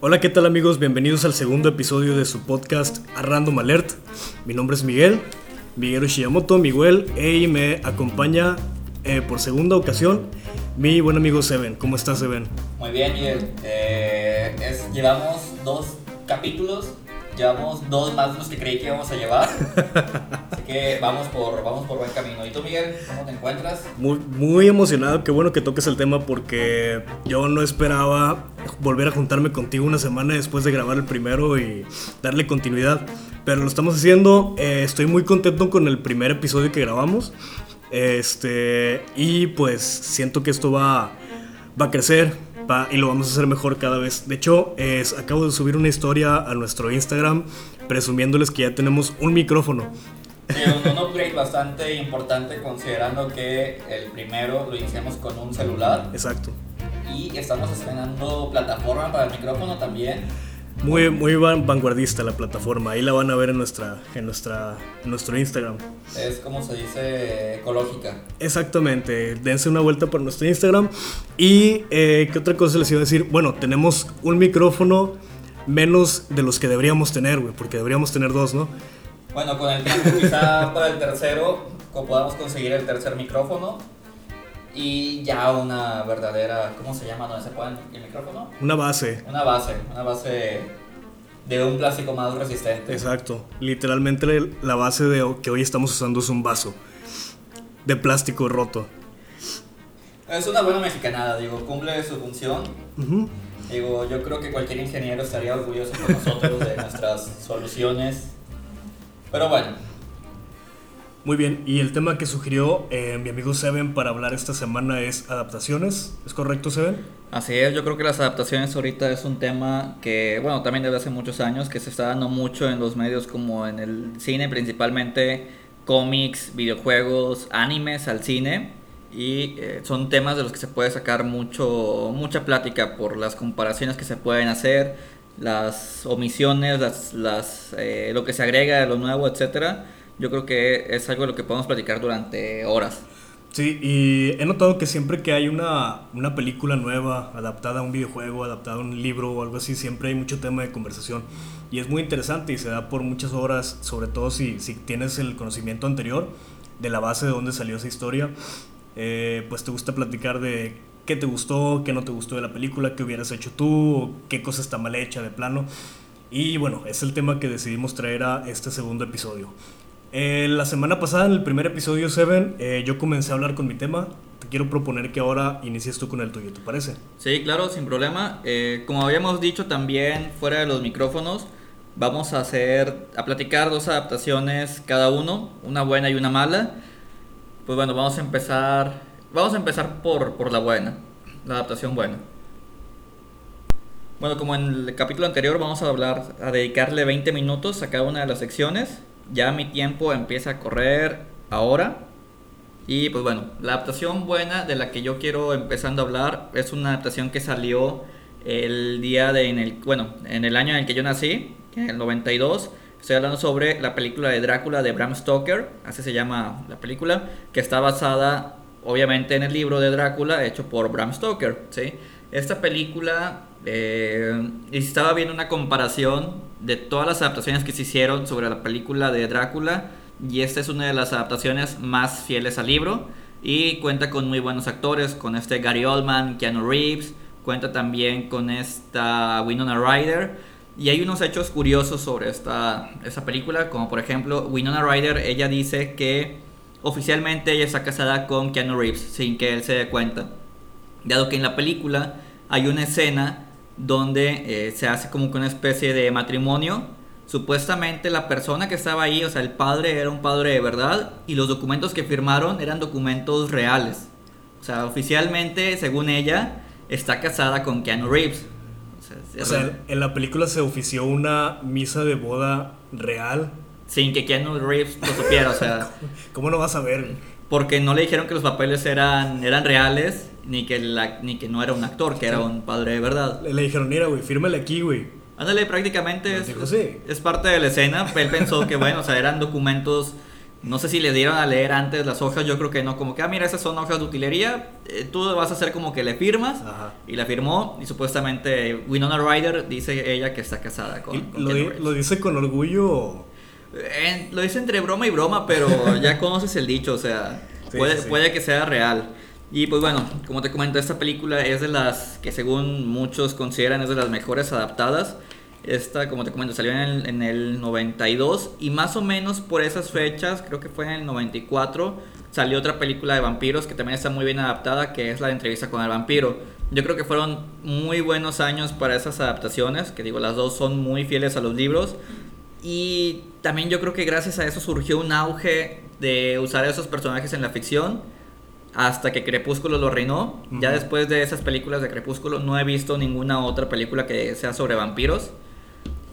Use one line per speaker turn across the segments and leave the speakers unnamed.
Hola, ¿qué tal amigos? Bienvenidos al segundo episodio de su podcast A Random Alert. Mi nombre es Miguel, Miguel Shiyamoto, Miguel, y me acompaña eh, por segunda ocasión mi buen amigo Seven. ¿Cómo estás, Seven?
Muy bien, Miguel. Eh, es- llevamos dos capítulos, llevamos dos más de los que creí que íbamos a llevar. Que vamos por, vamos por buen camino. ¿Y tú, Miguel, cómo te encuentras?
Muy, emocionado, qué bueno que toques el tema porque yo no esperaba volver a juntarme contigo una semana después de grabar el primero y darle continuidad. Pero lo estamos haciendo, eh, estoy muy contento con el primer episodio que grabamos. Este, y pues siento que esto va, va a crecer va- y lo vamos a hacer mejor cada vez. De hecho, acabo de subir una historia a nuestro Instagram presumiéndoles que ya tenemos un micrófono.
Sí, un, upgrade bastante importante considerando que el primero lo iniciamos con un celular
Exacto.
y estamos estrenando plataforma para el micrófono también.
Muy, muy van- vanguardista la plataforma. Ahí la van a ver en, nuestra, en, nuestra, en nuestro Instagram.
Es como se dice ecológica.
Exactamente. Dense una vuelta por nuestro Instagram. Y, eh, ¿qué otra cosa les iba a decir? Bueno, tenemos un micrófono menos de los que deberíamos tener, güey. Porque deberíamos tener dos, ¿no?
Bueno, con el tiempo quizá para el tercero podamos conseguir el tercer micrófono y ya una verdadera, ¿cómo se llama? ¿Dónde se pone el micrófono?
Una base.
Una base, una base de un plástico más resistente.
Exacto. Literalmente la base de que hoy estamos usando es un vaso. De plástico roto.
Es una buena mexicanada, digo, cumple su función.
Ujú.
Digo, yo creo que cualquier ingeniero estaría orgulloso con nosotros de nuestras soluciones. Pero bueno,
Muy bien, y el tema que sugirió eh, mi amigo Seven para hablar esta semana es adaptaciones. ¿Es correcto, Seven?
Así es, yo creo que las adaptaciones ahorita es un tema que, bueno, también desde hace muchos años, que se está dando mucho en los medios como en el cine, principalmente cómics, videojuegos, animes al cine. Y eh, son temas de los que se puede sacar mucho, mucha plática por las comparaciones que se pueden hacer, las omisiones, las, las, eh, lo que se agrega lo nuevo, etcétera. Yo creo que es algo de lo que podemos platicar durante horas.
Sí, y he notado que siempre que hay una, una película nueva, adaptada a un videojuego, adaptada a un libro o algo así, siempre hay mucho tema de conversación. Y es muy interesante y se da por muchas horas, sobre todo si, si tienes el conocimiento anterior de la base de dónde salió esa historia. Eh, pues te gusta platicar de qué te gustó, qué no te gustó de la película, qué hubieras hecho tú, qué cosa está mal hecha de plano. Y bueno, es el tema que decidimos traer a este segundo episodio. Eh, la semana pasada, en el primer episodio 7, eh, yo comencé a hablar con mi tema. Te quiero proponer que ahora inicies tú con el tuyo, ¿te parece?
Sí, claro, sin problema. Eh, como habíamos dicho también fuera de los micrófonos, vamos a hacer, a platicar dos adaptaciones cada uno, una buena y una mala. Pues bueno, vamos a empezar, vamos a empezar por, por la buena, la adaptación buena. Bueno, como en el capítulo anterior vamos a hablar, a dedicarle 20 minutos a cada una de las secciones. Ya mi tiempo empieza a correr ahora. Y pues bueno, la adaptación buena de la que yo quiero empezando a hablar es una adaptación que salió el día de en el bueno, en el año en el que yo nací, en el 92. Estoy hablando sobre la película de Drácula de Bram Stoker, así se llama la película, que está basada obviamente en el libro de Drácula hecho por Bram Stoker, ¿sí? Esta película eh, estaba viendo una comparación de todas las adaptaciones que se hicieron sobre la película de Drácula y esta es una de las adaptaciones más fieles al libro y cuenta con muy buenos actores, con este Gary Oldman, Keanu Reeves, cuenta también con esta Winona Ryder y hay unos hechos curiosos sobre esta, esta película, como por ejemplo Winona Ryder, ella dice que oficialmente ella está casada con Keanu Reeves sin que él se dé cuenta, dado que en la película hay una escena donde eh, se hace como que una especie de matrimonio Supuestamente la persona que estaba ahí, o sea, el padre era un padre de verdad y los documentos que firmaron eran documentos reales. O sea, oficialmente, según ella, está casada con Keanu Reeves. O sea,
O en la película se ofició una misa de boda real.
Sin que Keanu Reeves lo supiera, o sea,
¿Cómo no vas a ver?
porque no le dijeron que los papeles eran, eran reales, ni que, la, ni que no era un actor, que era un padre de verdad.
Le, le dijeron, mira, güey, fírmale aquí, güey.
Ándale, prácticamente es,
Dijo, sí.
es parte de la escena. Él pensó que, bueno, o sea, eran documentos No sé si le dieron a leer antes las hojas, yo creo que no, como que, ah, mira, esas son hojas de utilería, eh, tú vas a hacer como que le firmas,
Ajá.
y la firmó, y supuestamente Winona Ryder dice ella que está casada con, con
lo, di- lo dice con orgullo.
Eh, lo dice entre broma y broma, pero ya conoces el dicho, o sea,
Sí,
puede,
sí,
puede que sea real. Y pues bueno, como te comento, esta película es de las que según muchos consideran es de las mejores adaptadas. Esta, como te comento, salió en el, en el 92 y más o menos por esas fechas, creo que fue en el 94, salió otra película de vampiros que también está muy bien adaptada, que es la de entrevista con el vampiro. Yo creo que fueron muy buenos años para esas adaptaciones, que digo, las dos son muy fieles a los libros. Y también yo creo que gracias a eso surgió un auge de usar a esos personajes en la ficción hasta que Crepúsculo lo reinó. Ya después de esas películas de Crepúsculo no he visto ninguna otra película que sea sobre vampiros.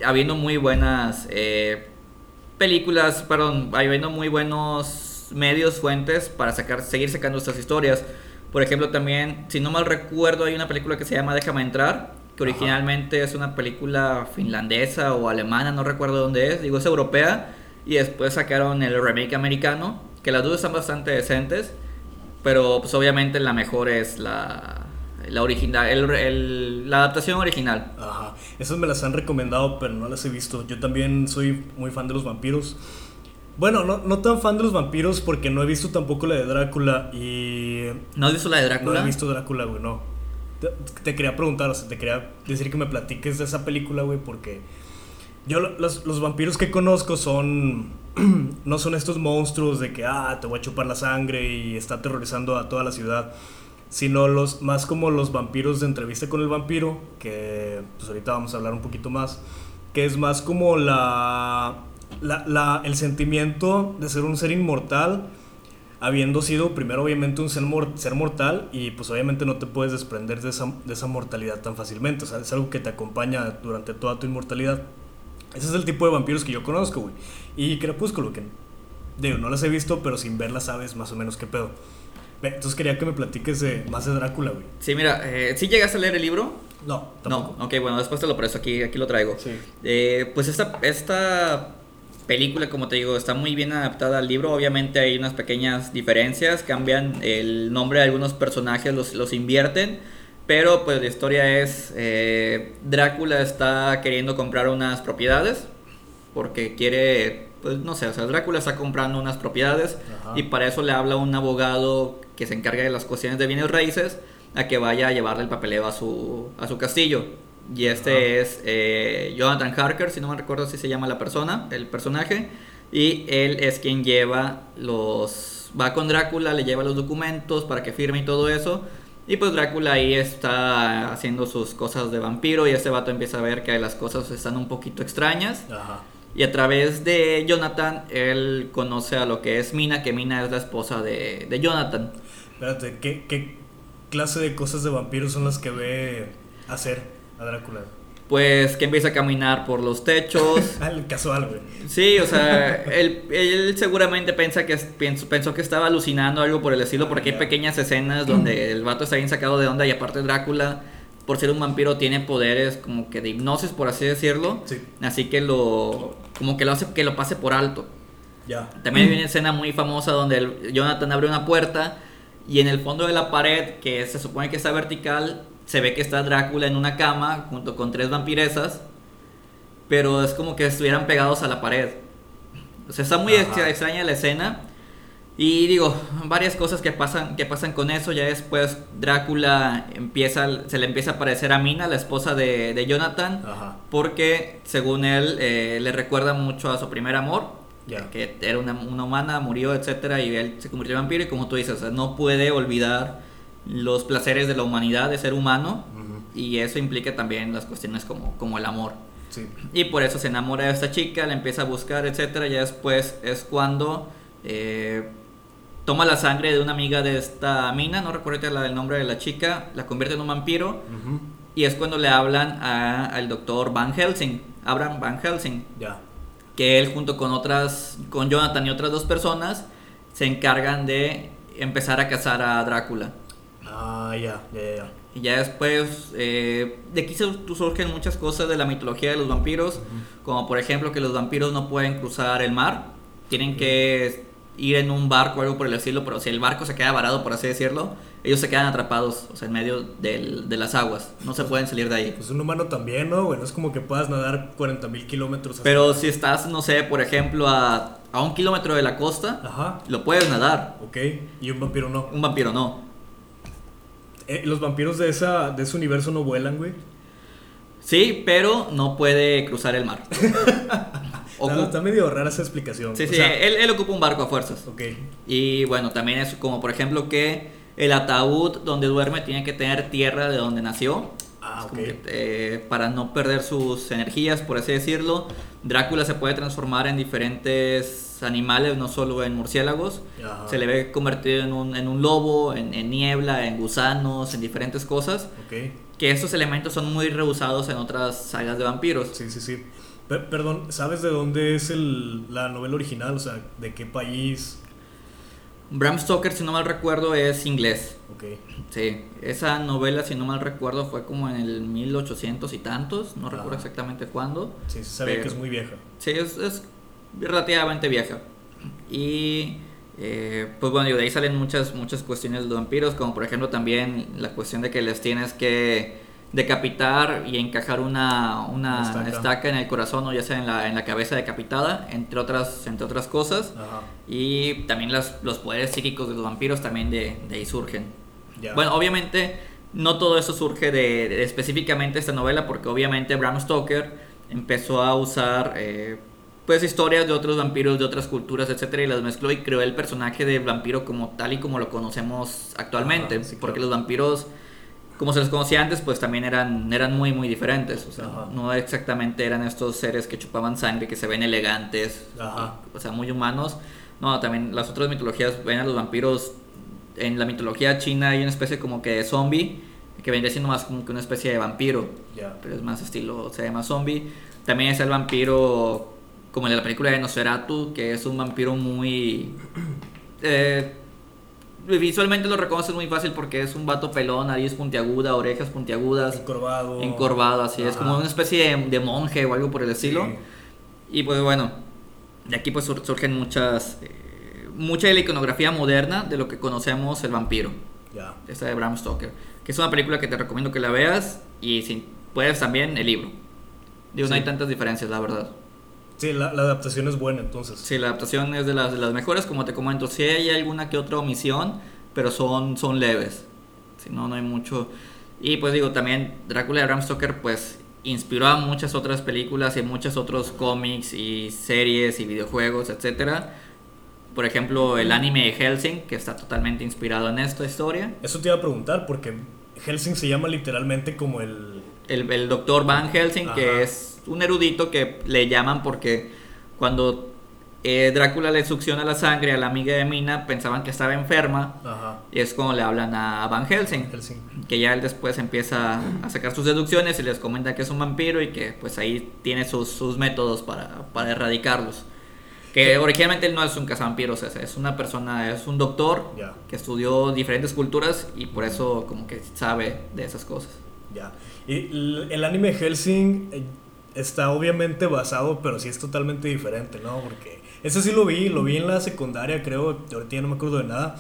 Habiendo muy buenas eh, películas, perdón, habiendo muy buenos medios, fuentes para sacar, seguir sacando estas historias. Por ejemplo, también, si no mal recuerdo, hay una película que se llama Déjame entrar, que
Ajá.
originalmente es una película finlandesa o alemana, no recuerdo dónde es, digo es europea, y después sacaron el remake americano, que las dos están bastante decentes, pero pues obviamente la mejor es la, la original, el- el- la adaptación original.
Ajá. Esas me las han recomendado, pero no las he visto. Yo también soy muy fan de los vampiros. Bueno, no, no tan fan de los vampiros porque no he visto tampoco la de Drácula y...
¿No has visto la de
No
Drácula?
he visto Drácula, güey, no. Te, te quería preguntar, o sea, te quería decir que me platiques de esa película, güey, porque yo lo- los, los vampiros que conozco son... no son estos monstruos de que, ah, te voy a chupar la sangre y está aterrorizando a toda la ciudad, sino los más como los vampiros de entrevista con el vampiro, que pues ahorita vamos a hablar un poquito más, que es más como la, la, la- el sentimiento de ser un ser inmortal habiendo sido primero obviamente un ser, mor- ser mortal y pues obviamente no te puedes desprender de esa, de esa mortalidad tan fácilmente, o sea, es algo que te acompaña durante toda tu inmortalidad. Ese es el tipo de vampiros que yo conozco, güey. Y Crepúsculo, que digo, no las he visto, pero sin verlas sabes más o menos qué pedo. Entonces quería que me platiques de, más de Drácula, güey.
Sí, mira, eh, ¿sí llegaste a leer el libro?
No, tampoco.
No, ok, bueno, después te lo presto, aquí, aquí lo traigo.
Sí.
Eh, pues esta, esta película, como te digo, está muy bien adaptada al libro. Obviamente hay unas pequeñas diferencias, cambian el nombre de algunos personajes, los, los invierten. Pero pues la historia es, eh, Drácula está queriendo comprar unas propiedades porque quiere, pues no sé, o sea, Drácula está comprando unas propiedades
Ajá.
y para eso le habla un abogado que se encarga de las cuestiones de bienes raíces a que vaya a llevarle el papeleo a su, a su castillo. Y este es eh, Jonathan Harker, si no me recuerdo si se llama la persona, el personaje. Y él es quien lleva los... Va con Drácula, le lleva los documentos para que firme y todo eso. Y pues Drácula ahí está haciendo sus cosas de vampiro y este vato empieza a ver que las cosas están un poquito extrañas.
Ajá.
Y a través de Jonathan, él conoce a lo que es Mina, que Mina es la esposa de, de Jonathan.
Espérate, ¿qué, ¿qué clase de cosas de vampiros son las que ve hacer a Drácula?
Pues que empieza a caminar por los techos.
El casual, güey.
Sí, o sea, él, él seguramente piensa que, pensó, pensó que estaba alucinando algo por el estilo, porque hay pequeñas escenas donde el vato está bien sacado de onda y aparte Drácula, por ser un vampiro, tiene poderes como que de hipnosis, por así decirlo.
Sí.
Así que lo, como que lo hace que lo pase por alto.
Ya.
También hay una escena muy famosa donde el- Jonathan abre una puerta y en el fondo de la pared, que se supone que está vertical, se ve que está Drácula en una cama junto con tres vampiresas, pero es como que estuvieran pegados a la pared. O sea, está muy
Ajá.
extraña la escena. Y digo, varias cosas que pasan, que pasan con eso. Ya después Drácula empieza, se le empieza a parecer a Mina, la esposa de, de Jonathan,
Ajá.
porque según él eh, le recuerda mucho a su primer amor,
Ya.
que era una, una humana, murió, etcétera, y él se convirtió en vampiro. Y como tú dices, o sea, no puede olvidar los placeres de la humanidad, de ser humano, y eso implica también las cuestiones como, como el amor.
Sí.
Y por eso se enamora de esta chica, la empieza a buscar, etcétera. Ya después es cuando eh, toma la sangre de una amiga de esta mina, no recuerdo el nombre de la chica, la convierte en un vampiro. Y es cuando le hablan a- al doctor Van Helsing, Abraham Van Helsing, que él junto con otras, con Jonathan y otras dos personas, se encargan de empezar a cazar a Drácula.
Ah, ya, ya, ya.
Y ya después, eh, de aquí sur- surgen muchas cosas de la mitología de los vampiros, como por ejemplo que los vampiros no pueden cruzar el mar, tienen que ir en un barco o algo por el estilo, pero si el barco se queda varado, por así decirlo, ellos se quedan atrapados, o sea, en medio del- de las aguas. No se pueden salir de ahí.
Pues un humano también, ¿no? Bueno, es como que puedas nadar 40 mil kilómetros. hasta-
Pero si estás, no sé, por ejemplo, a, a un kilómetro de la costa,
Ajá,
lo puedes nadar.
ok. Y un vampiro no.
Un vampiro no.
Eh, los vampiros de, esa, de ese universo no vuelan, güey.
Sí, pero no puede cruzar el mar.
Está, medio rara esa explicación.
sí,
O
sí,
sea,
él, él ocupa un barco a fuerzas.
Ok,
Y bueno, también es como por ejemplo que el ataúd donde duerme tiene que tener tierra de donde nació.
Ah,
Es
ok.
como que, eh, para no perder sus energías, por así decirlo. Drácula se puede transformar en diferentes animales, no solo en murciélagos.
Ajá.
Se le ve convertido en un, en un lobo, en, en niebla, en gusanos, en diferentes cosas. Que estos elementos son muy reusados en otras sagas de vampiros.
Sí, sí, sí. Per- perdón, ¿sabes de dónde es el, la novela original? O sea, ¿de qué país?
Bram Stoker, si no mal recuerdo, es inglés. Sí, esa novela, si no mal recuerdo, fue como en el 1800 y tantos, no recuerdo exactamente cuándo.
Sí,
Pero-
que es muy vieja.
Sí, es, es relativamente vieja. Y eh, pues bueno, digo, de ahí salen muchas, muchas cuestiones de vampiros, como por ejemplo también la cuestión de que les tienes que decapitar y encajar una, una
estaca.
estaca. en el corazón o ya sea en la, en la cabeza decapitada, entre otras, entre otras cosas.
Ajá.
Y también las, los poderes psíquicos de los vampiros también de, de ahí surgen. Bueno, obviamente no todo eso surge de, de específicamente esta novela, porque obviamente Bram Stoker empezó a usar eh, pues historias de otros vampiros, de otras culturas, etcétera, y las mezcló y creó el personaje del vampiro como tal y como lo conocemos actualmente,
Ajá, sí,
porque
claro.
los vampiros como se les conocía antes, pues también eran, eran muy, muy diferentes. O sea,
Ajá.
no exactamente eran estos seres que chupaban sangre, que se ven elegantes,
Ajá.
o sea, muy humanos. No, también las otras mitologías ven a los vampiros. En la mitología china hay una especie como que de zombie, que vendría siendo más como que una especie de vampiro, pero es más estilo, se llama zombie. También es el vampiro, como el de la película de Nosferatu, que es un vampiro muy. eh, visualmente lo reconoces muy fácil porque es un vato pelón, nariz puntiaguda, orejas puntiagudas,
Encorvado.
encorvado, así es,
Ajá.
como una especie de, de monje o algo por el estilo.
Sí.
Y pues bueno, de aquí pues sur- surgen muchas, eh, mucha de la iconografía moderna de lo que conocemos el vampiro,
Ya.
esta de Bram Stoker, que es una película que te recomiendo que la veas y si puedes también el libro. Digo, no
Sí.
hay tantas diferencias, la verdad.
Sí, la, la adaptación es buena entonces.
Sí, la adaptación es de las, de las mejores, como te comento. Sí hay alguna que otra omisión, pero son, son leves. Si no, no hay mucho. Y pues digo, también Drácula de Bram Stoker, pues inspiró a muchas otras películas y muchos otros cómics y series y videojuegos, etcétera. Por ejemplo, el anime de Helsing, que está totalmente inspirado en esta historia.
Eso te iba a preguntar porque Helsing se llama literalmente como el...
El, el doctor Van Helsing,
Ajá.
que es un erudito que le llaman porque cuando eh, Drácula le succiona la sangre a la amiga de Mina, pensaban que estaba enferma.
Ajá.
Y es como le hablan a Van Helsing.
Helsing.
Que ya él después empieza a sacar sus deducciones y les comenta que es un vampiro y que pues ahí tiene sus, sus métodos para, para erradicarlos. Que originalmente él no es un cazavampiros, es, es una persona, es un doctor que estudió diferentes culturas y por eso como que sabe de esas cosas.
Ya. Y el, anime Helsing eh, está obviamente basado, pero sí es totalmente diferente, ¿no? Porque ese sí lo vi, lo vi en la secundaria, creo, ahorita ya no me acuerdo de nada,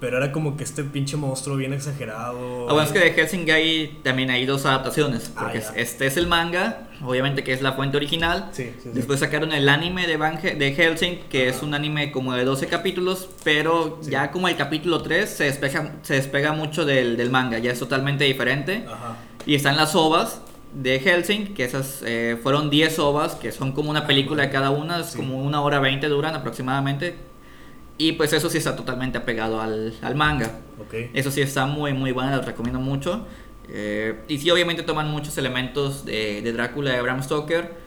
pero era como que este pinche monstruo bien exagerado.
Ah, bueno, es que de Helsing hay también hay dos adaptaciones.
Ah,
Porque
ya.
este es el manga, obviamente que es la fuente original.
Sí, sí, sí.
Después sacaron el anime de, Van He- de Helsing, que
Ajá.
es un anime como de 12 capítulos, pero ya como el capítulo 3 se despega, se despega mucho del, del manga, ya es totalmente diferente.
Ajá.
Y están las ovas de Helsing, que esas eh, fueron 10 ovas, que son como una película de cada una, es
Sí.
como una hora 20 duran aproximadamente. Y pues eso sí está totalmente apegado al, al manga. Eso sí está muy muy buena, los recomiendo mucho. Eh, y sí, obviamente toman muchos elementos de, de Drácula de Bram Stoker.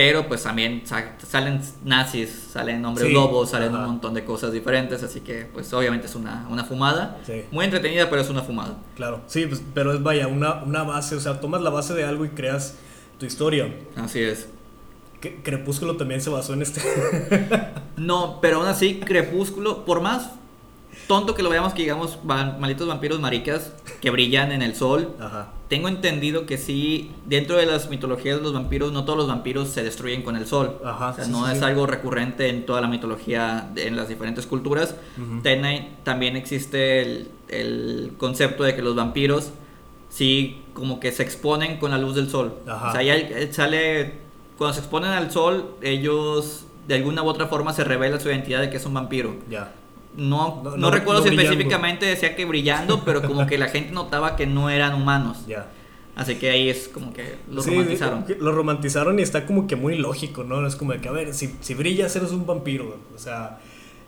Pero pues también sa- salen nazis, salen hombres
Sí,
lobos, salen
ajá.
un montón de cosas diferentes. Así que pues obviamente es una, una fumada.
Sí.
Muy entretenida, pero es una fumada.
Claro, sí, pues, pero es vaya, una, una base, o sea, tomas la base de algo y creas tu historia.
Así es.
Crepúsculo también se basó en este.
No, pero aún así, Crepúsculo, por más tonto que lo veamos, que digamos, va- malditos vampiros maricas que brillan en el sol,
Ajá.
Tengo entendido que sí, dentro de las mitologías de los vampiros, no todos los vampiros se destruyen con el sol.
Ajá,
o sea,
sí,
no
sí,
es
sí.
algo recurrente en toda la mitología, de- en las diferentes culturas.
Ujú.
Ten- también existe el, el concepto de que los vampiros sí como que se exponen con la luz del sol.
Ajá.
O sea, ya el- sale, cuando se exponen al sol, ellos de alguna u otra forma se revela su identidad de que es un vampiro.
Ya.
No,
No-
no,
no-
recuerdo si
brillando.
específicamente decía que brillando, pero como que la gente notaba que no eran humanos.
Ya.
Así que ahí es como que lo
Sí,
romantizaron.
que Lo romantizaron y está como que muy lógico, ¿no? Es como que, a ver, si, si brillas eres un vampiro. O sea,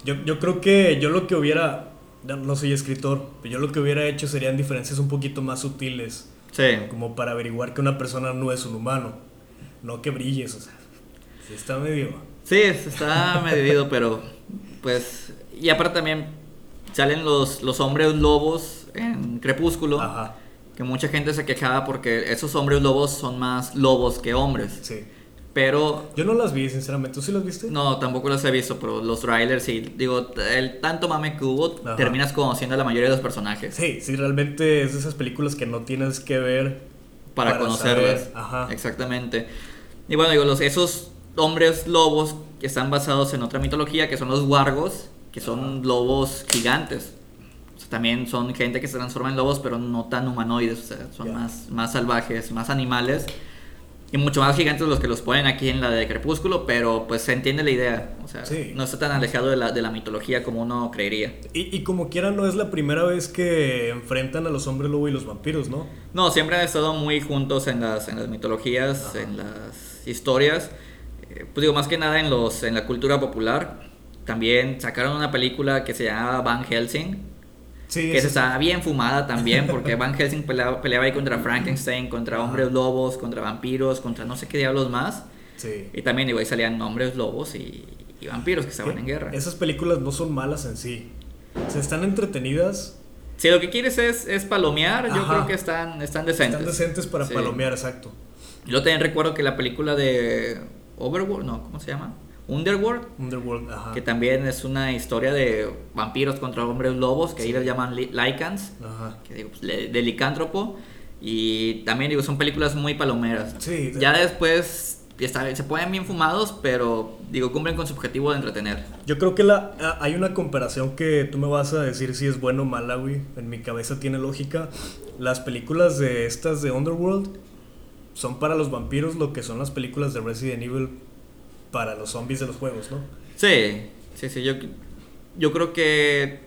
yo, yo creo que yo lo que hubiera, no, no soy escritor, pero yo lo que hubiera hecho serían diferencias un poquito más sutiles,
Sí.
como para averiguar que una persona no es un humano, no que brilles, o sea, sí está medio...
Sí, está medio pero pues... Y aparte también salen los, los hombres lobos en Crepúsculo.
Ajá,
Que mucha gente se quejaba porque esos hombres lobos son más lobos que hombres.
sí.
Pero
Yo no las vi, sinceramente. ¿Tú sí las viste?
No, tampoco los he visto, pero los trailers sí. Digo, el tanto mame que hubo,
Ajá.
terminas conociendo a la mayoría de los personajes.
Sí, sí, realmente es de esas películas que no tienes que ver
Para,
Para
conocerlas.
saber, ajá.
Exactamente. Y bueno, digo, los, esos hombres lobos que están basados en otra mitología, que son los wargos, que son lobos gigantes. O sea, también son gente que se transforma en lobos, pero no tan humanoides, o sea, son más, más salvajes, más animales. Y mucho más gigantes los que los ponen aquí en la de Crepúsculo, pero pues se entiende la idea. O sea,
Sí.
no está tan alejado de la, de la mitología como uno creería.
Y, y como quiera, no es la primera vez que enfrentan a los hombres lobo y los vampiros, ¿no?
No, siempre han estado muy juntos en las, en las mitologías,
Ajá.
en las historias. Eh, pues digo, más que nada en, los, en la cultura popular. También sacaron una película que se llama Van Helsing,
Sí,
que
es-
estaba bien fumada también, porque Van Helsing peleaba, peleaba ahí contra Frankenstein, contra hombres lobos, contra vampiros, contra no sé qué diablos más.
sí.
Y también ahí salían hombres lobos y, y vampiros que estaban en guerra.
Esas películas no son malas en sí. O sea, están entretenidas,
Si lo que quieres es, es palomear, yo creo que están, están decentes.
están decentes para
Sí.
palomear, exacto.
Yo también recuerdo que la película de Overworld, no, ¿cómo se llama? Underworld,
Underworld, ajá.
que también es una historia de vampiros contra hombres lobos, que ahí les llaman lycans,
Ajá.
que digo, pues, de licántropo. Y también digo, son películas muy palomeras.
Sí.
Ya después está- se ponen bien fumados, pero digo, cumplen con su objetivo de entretener.
Yo creo que la, a- hay una comparación que tú me vas a decir si es bueno o mala, güey. En mi cabeza tiene lógica. Las películas de estas de Underworld son para los vampiros lo que son las películas de Resident Evil para los zombies de los juegos, ¿no?
Sí, sí, sí, yo, yo creo que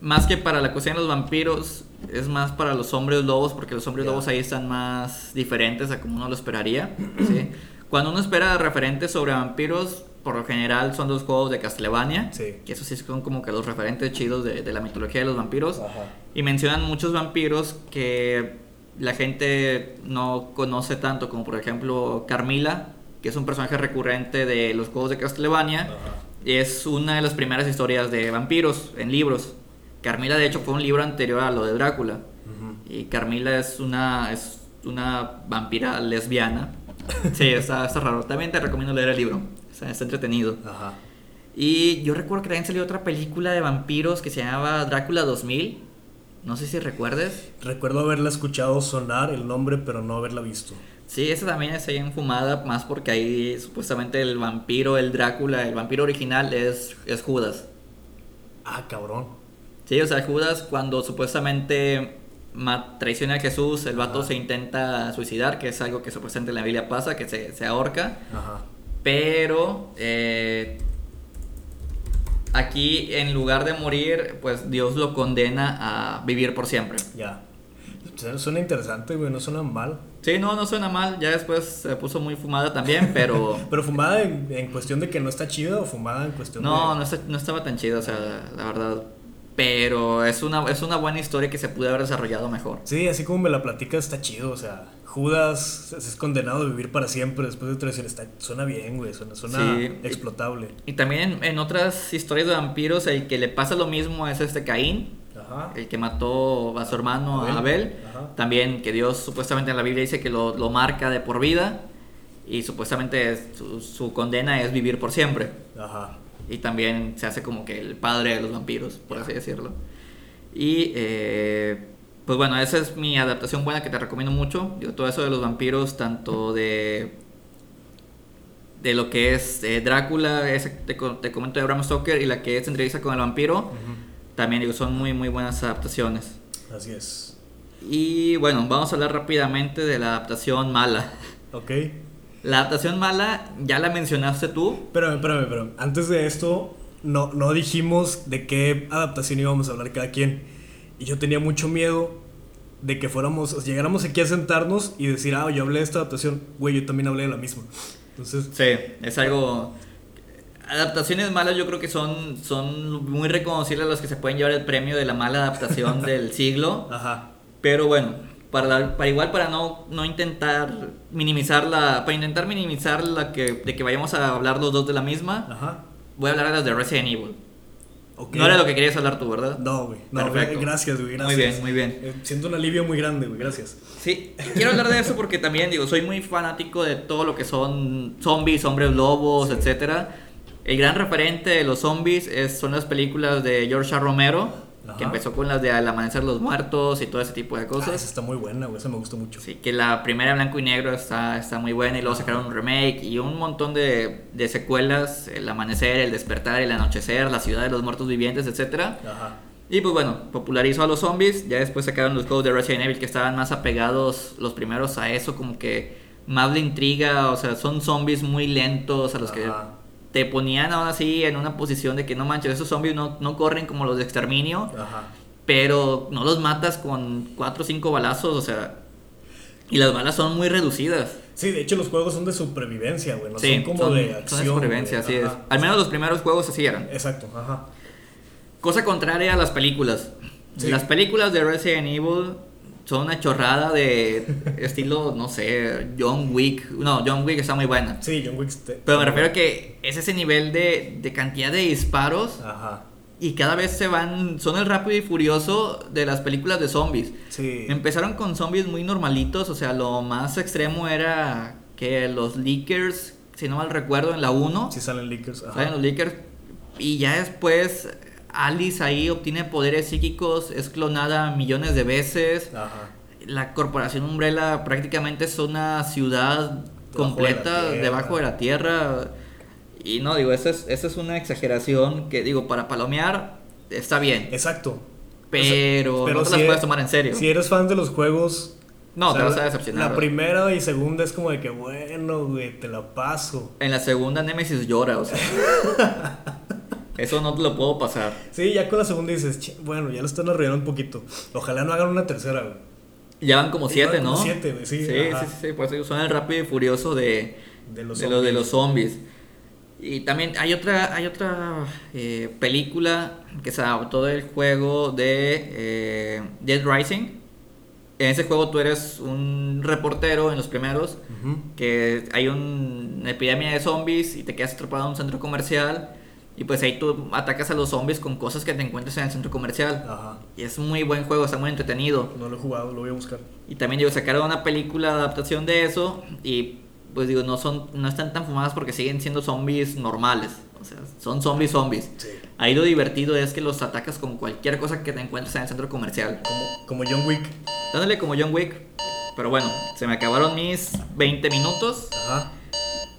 más que para la cuestión de los vampiros, es más para los hombres lobos, porque los hombres lobos ahí están más diferentes a como uno lo esperaría. ¿sí? Cuando uno espera referentes sobre vampiros, por lo general son los juegos de Castlevania,
Sí.
que esos sí son como que los referentes chidos de, de la mitología de los vampiros.
Ajá.
Y mencionan muchos vampiros que la gente no conoce tanto, como por ejemplo Carmila, que es un personaje recurrente de los juegos de Castlevania. Es una de las primeras historias de vampiros en libros. Carmila, de hecho, fue un libro anterior a lo de Drácula. Y Carmila es una, es una vampira lesbiana. Sí, está, está raro. También te recomiendo leer el libro. Está, está entretenido.
Ajá.
Y yo recuerdo que también salió otra película de vampiros que se llamaba Drácula 2000. No sé si recuerdes.
Recuerdo haberla escuchado sonar el nombre, pero no haberla visto.
Sí, esa también está bien fumada, más porque ahí supuestamente el vampiro, el Drácula, el vampiro original es, es Judas.
Ah, cabrón.
Sí, o sea, Judas cuando supuestamente traiciona a Jesús, el vato
Ajá.
se intenta suicidar, que es algo que supuestamente en la Biblia pasa, que se, se ahorca,
Ajá.
pero eh, aquí en lugar de morir, pues Dios lo condena a vivir por siempre.
Ya. Suena- interesante, güey, no suena mal.
Sí, no, no suena mal, ya después se puso muy fumada también, pero...
Pero fumada en, en cuestión de que no está chida o fumada en cuestión
No,
de.
no, está- no estaba tan chido, o sea, la verdad. Pero es una, es una buena historia que se pudo haber desarrollado mejor.
Sí, así como me la platicas, está chido. O sea, Judas es condenado a vivir para siempre después de traición. Está, suena bien, güey. Suena, suena
Sí.
explotable.
Y también en, en otras historias de vampiros, el que le pasa lo mismo es este Caín,
Ajá.
el que mató a su hermano
Abel.
Abel. También que Dios supuestamente en la Biblia dice que lo, lo marca de por vida. Y supuestamente es- su, su condena es vivir por siempre.
Ajá.
Y también se hace como que el padre de los vampiros, por así decirlo. Y eh, pues bueno, esa es mi adaptación buena que te recomiendo mucho. Digo, todo eso de los vampiros, tanto de de lo que es eh, Drácula, ese te, te comento de Bram Stoker y la que es Entrevista con el vampiro, también digo, son muy muy buenas adaptaciones.
Así es.
Y bueno, vamos a hablar rápidamente de la adaptación mala.
Ok.
La adaptación mala ya la mencionaste tú.
Espérame, espérame, espérame. Antes de esto, no, no dijimos de qué adaptación íbamos a hablar cada quien. Y yo tenía mucho miedo de que fuéramos, llegáramos aquí a sentarnos y decir, ah, yo hablé de esta adaptación. Güey, yo también hablé de la misma. Entonces,
Sí, es algo... Adaptaciones malas yo creo que son, son muy reconocibles las que se pueden llevar el premio de la mala adaptación del siglo.
ajá.
Pero bueno, para, para igual para no, no intentar minimizar la... Para intentar minimizar la que, de que vayamos a hablar los dos de la misma,
Ajá.
voy a hablar de las de Resident Evil.
Ok.
No era lo que querías hablar tú, ¿verdad?
No, güey. No,
Perfecto.
güey, gracias, güey.
Muy
Gracias.
bien, muy bien.
Eh, siento un alivio muy grande, güey. Gracias.
Sí, quiero hablar de eso porque también digo, soy muy fanático de todo lo que son zombies, hombres lobos, etcétera. El gran referente de los zombies es- son las películas de George A. Romero,
Ajá.
que empezó con las de Al amanecer los muertos y todo ese tipo de
Ah, esa
cosas.
está muy buena, güey. Esa me gustó mucho.
Sí, que la primera blanco y negro está, está muy buena y luego sacaron un remake y un montón de, de secuelas, El amanecer, El despertar, El anochecer, La ciudad de los muertos vivientes, etcétera.
Ajá.
Y pues bueno, popularizó a los zombies. Ya después sacaron los juegos de Resident Evil que estaban más apegados los primeros a eso, como que más de intriga. O sea, son zombies muy lentos a los que. Te ponían aún así en una posición de que no manches, esos zombies no, no corren como los de exterminio,
Ajá.
pero no los matas con 4 o 5 balazos. O sea, y las balas son muy reducidas.
Sí, de hecho los juegos son de supervivencia, güey. No
sí,
son como de acción.
supervivencia,
güey.
así es. Al menos los primeros juegos así eran.
Exacto, ajá.
Cosa contraria a las películas.
Sí.
Las películas de Resident Evil son una chorrada de estilo, no sé, John Wick. No, John Wick está muy buena.
Sí, John Wick. te-
Pero me refiero a que es ese nivel de, de cantidad de disparos
Ajá.
y cada vez se van, son el rápido y furioso de las películas de zombies.
Sí.
Empezaron con zombies muy normalitos, o sea, lo más extremo era que los leakers, si no mal recuerdo, en la 1,
Sí salen leakers. Ajá.
Salen los leakers. Y ya después Alice ahí obtiene poderes psíquicos, es clonada millones de veces.
Ajá.
La corporación Umbrella prácticamente es una ciudad
Debajo
completa
de
debajo de la tierra. Y no, digo, esa es, esa es una exageración que digo, para palomear está bien.
Exacto.
Pero,
Pero
no te
si
las
e-
puedes tomar en serio.
Si eres fan de los juegos.
No,
o sea,
te vas a decepcionar.
La primera y segunda es como de que, bueno, güey, te la paso.
En la segunda Nemesis llora, o sea. Eso no te lo puedo pasar.
Sí, ya con la segunda dices, "Chi, bueno, ya lo están arreglando un poquito. Ojalá no hagan una tercera, güey.
Ya van como siete,
van como
¿no?
siete, güey, sí,
Sí,
ajá.
sí, sí, por eso son el rápido y furioso de,
De los
de, lo- de
zombies.
los zombies. Y también hay otra, hay otra eh, película que se adaptó del juego de eh, Dead Rising. En ese juego tú eres un reportero en los primeros, que hay un- una epidemia de zombies y te quedas atrapado en un centro comercial. Y pues ahí tú atacas a los zombies con cosas que te encuentres en el centro comercial.
Ajá.
Y es muy buen juego, está muy entretenido.
No lo he jugado, lo voy a buscar.
Y también digo, sacaron una película de adaptación de eso y pues digo, no son no están tan fumadas porque siguen siendo zombies normales. O sea, son zombies zombies.
Sí.
Ahí lo divertido es que los atacas con cualquier cosa que te encuentres en el centro comercial.
Como, como John Wick.
Dándole como John Wick. Pero bueno, se me acabaron mis 20 minutos.
Ajá.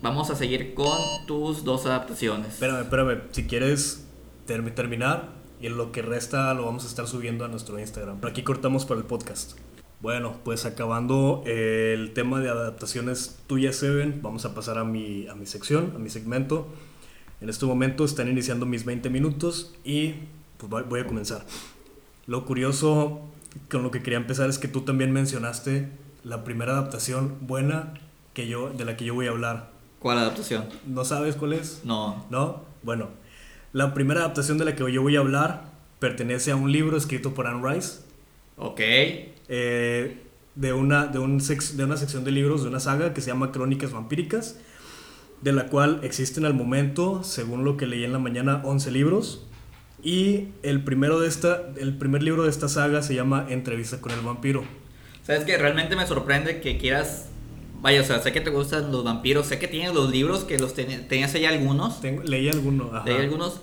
Vamos a seguir con tus dos adaptaciones.
Espérame, espérame. Si quieres termi- terminar, y lo que resta lo vamos a estar subiendo a nuestro Instagram. Pero aquí cortamos para el podcast. Bueno, pues acabando el tema de adaptaciones tuyas, Seven, vamos a pasar a mi, a mi sección, a mi segmento. En este momento están iniciando mis 20 minutos y pues voy a comenzar. Lo curioso con lo que quería empezar es que tú también mencionaste la primera adaptación buena que yo, de la que yo voy a hablar.
¿Cuál adaptación?
¿No sabes cuál es?
No.
¿No? Bueno, la primera adaptación de la que yo voy a hablar pertenece a un libro escrito por Anne Rice,
Ok.
eh, de, una, de, un sex- de una sección de libros de una saga que se llama Crónicas Vampíricas, de la cual existen al momento, según lo que leí en la mañana, 11 libros. Y el, primero de esta, el primer libro de esta saga se llama Entrevista con el vampiro.
¿Sabes que Realmente me sorprende que quieras... Vaya, o sea, sé que te gustan los vampiros, sé que tienes los libros, que los ten- tenías ahí algunos.
Tengo, leí alguno. ajá.
Leí algunos,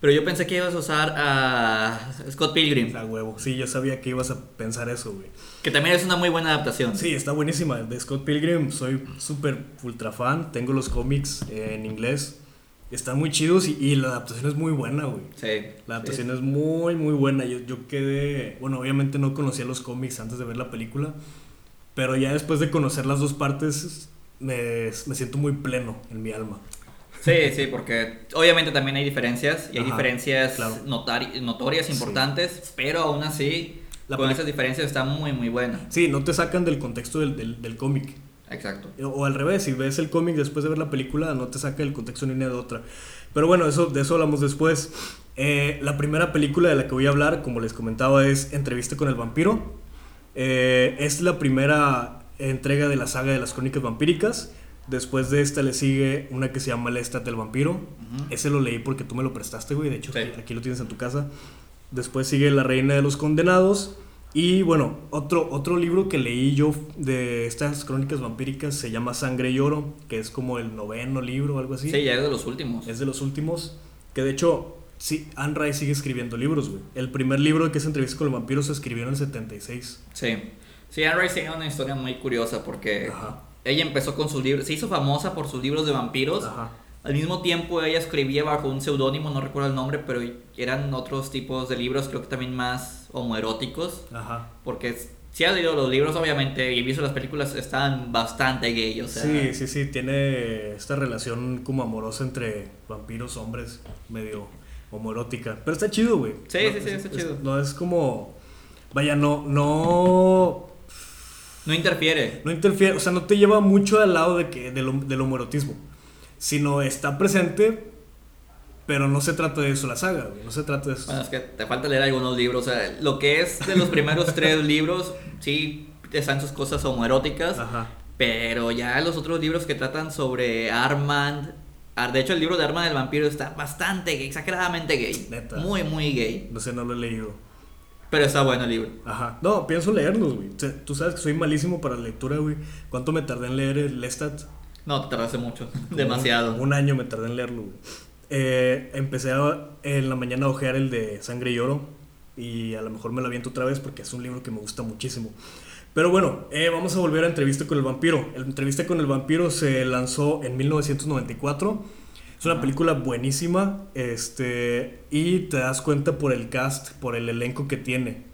Pero yo pensé que ibas a usar a Scott Pilgrim,
A huevo. Sí, yo sabía que ibas a pensar eso, güey.
que también es una muy buena adaptación.
Sí, está buenísima. De Scott Pilgrim soy súper ultra fan. Tengo los cómics en inglés. Están muy chidos y, y la adaptación es muy buena, güey.
Sí.
La adaptación es muy, muy buena. Yo, yo quedé. Bueno, obviamente no conocía los cómics antes de ver la película. Pero ya después de conocer las dos partes, me, me siento muy pleno en mi alma.
Sí, sí, porque obviamente también hay diferencias y hay
Ajá,
diferencias
claro.
notorias,
Sí.
importantes, pero aún así,
La
con esas diferencias está muy, muy buena.
Sí, no te sacan del contexto del, del, del cómic.
Exacto.
O al revés, si ves el cómic después de ver la película, no te saca el contexto ni una de otra. Pero bueno, eso, de eso hablamos después. Eh, la primera película de la que voy a hablar, como les comentaba, es Entrevista con el vampiro. Eh, es la primera entrega de la saga de las crónicas vampíricas. Después de esta le sigue una que se llama El Estat del Vampiro. Ese lo leí porque tú me lo prestaste, güey. De hecho,
Sí.
aquí lo tienes en tu casa. Después sigue La Reina de los Condenados. Y bueno, otro, otro libro que leí yo de estas crónicas vampíricas se llama Sangre y Oro, que es como el noveno libro o algo así.
Sí, ya es de los últimos.
Es de los últimos. Que de hecho, sí, Anne Rice sigue escribiendo libros, güey. El primer libro que es Entrevista con el vampiro se escribió en el 76.
Sí. Sí, Anne Rice tiene una historia muy curiosa porque
Ajá.
ella empezó con sus libros, se hizo famosa por sus libros de vampiros.
Ajá.
Al mismo tiempo ella escribía bajo un seudónimo, no recuerdo el nombre, pero eran otros tipos de libros, creo que también más homoeróticos.
Ajá.
Porque si has leído los libros, obviamente, y visto las películas, están bastante gay, o sea...
Sí, sí, sí, tiene esta relación como amorosa entre vampiros, hombres, medio homoerótica. Pero está chido, güey.
Sí,
No,
sí, sí,
es-
está
es-
chido.
No es como. Vaya, no, no.
No interfiere.
No interfiere, o sea, no te lleva mucho al lado de que, del, del homoerotismo. Sino está presente, pero no se trata de eso la saga, güey. No se trata de eso.
Bueno, es que te falta leer algunos libros, o sea, lo que es de los primeros tres libros, sí, están sus cosas homoeróticas,
Ajá.
pero ya los otros libros que tratan sobre Armand... ah, De hecho, el libro de Armand el vampiro está bastante gay, exageradamente gay.
Neta.
Muy, muy gay.
No sé, no lo he leído.
Pero está bueno el libro.
Ajá. No, pienso leerlos, güey. Tú sabes que soy malísimo para la lectura, güey. ¿Cuánto me tardé en leer el Lestat?
No, te tardaste mucho. Demasiado.
Un, un año me tardé en leerlo, güey. Eh, empecé a- en la mañana a ojear el de Sangre y Oro. Y a lo mejor me lo aviento otra vez porque es un libro que me gusta muchísimo. Pero bueno, eh, vamos a volver a Entrevista con el Vampiro. El Entrevista con el Vampiro se lanzó en 1994. Es una película buenísima. Este, y te das cuenta por el cast, por el elenco que tiene.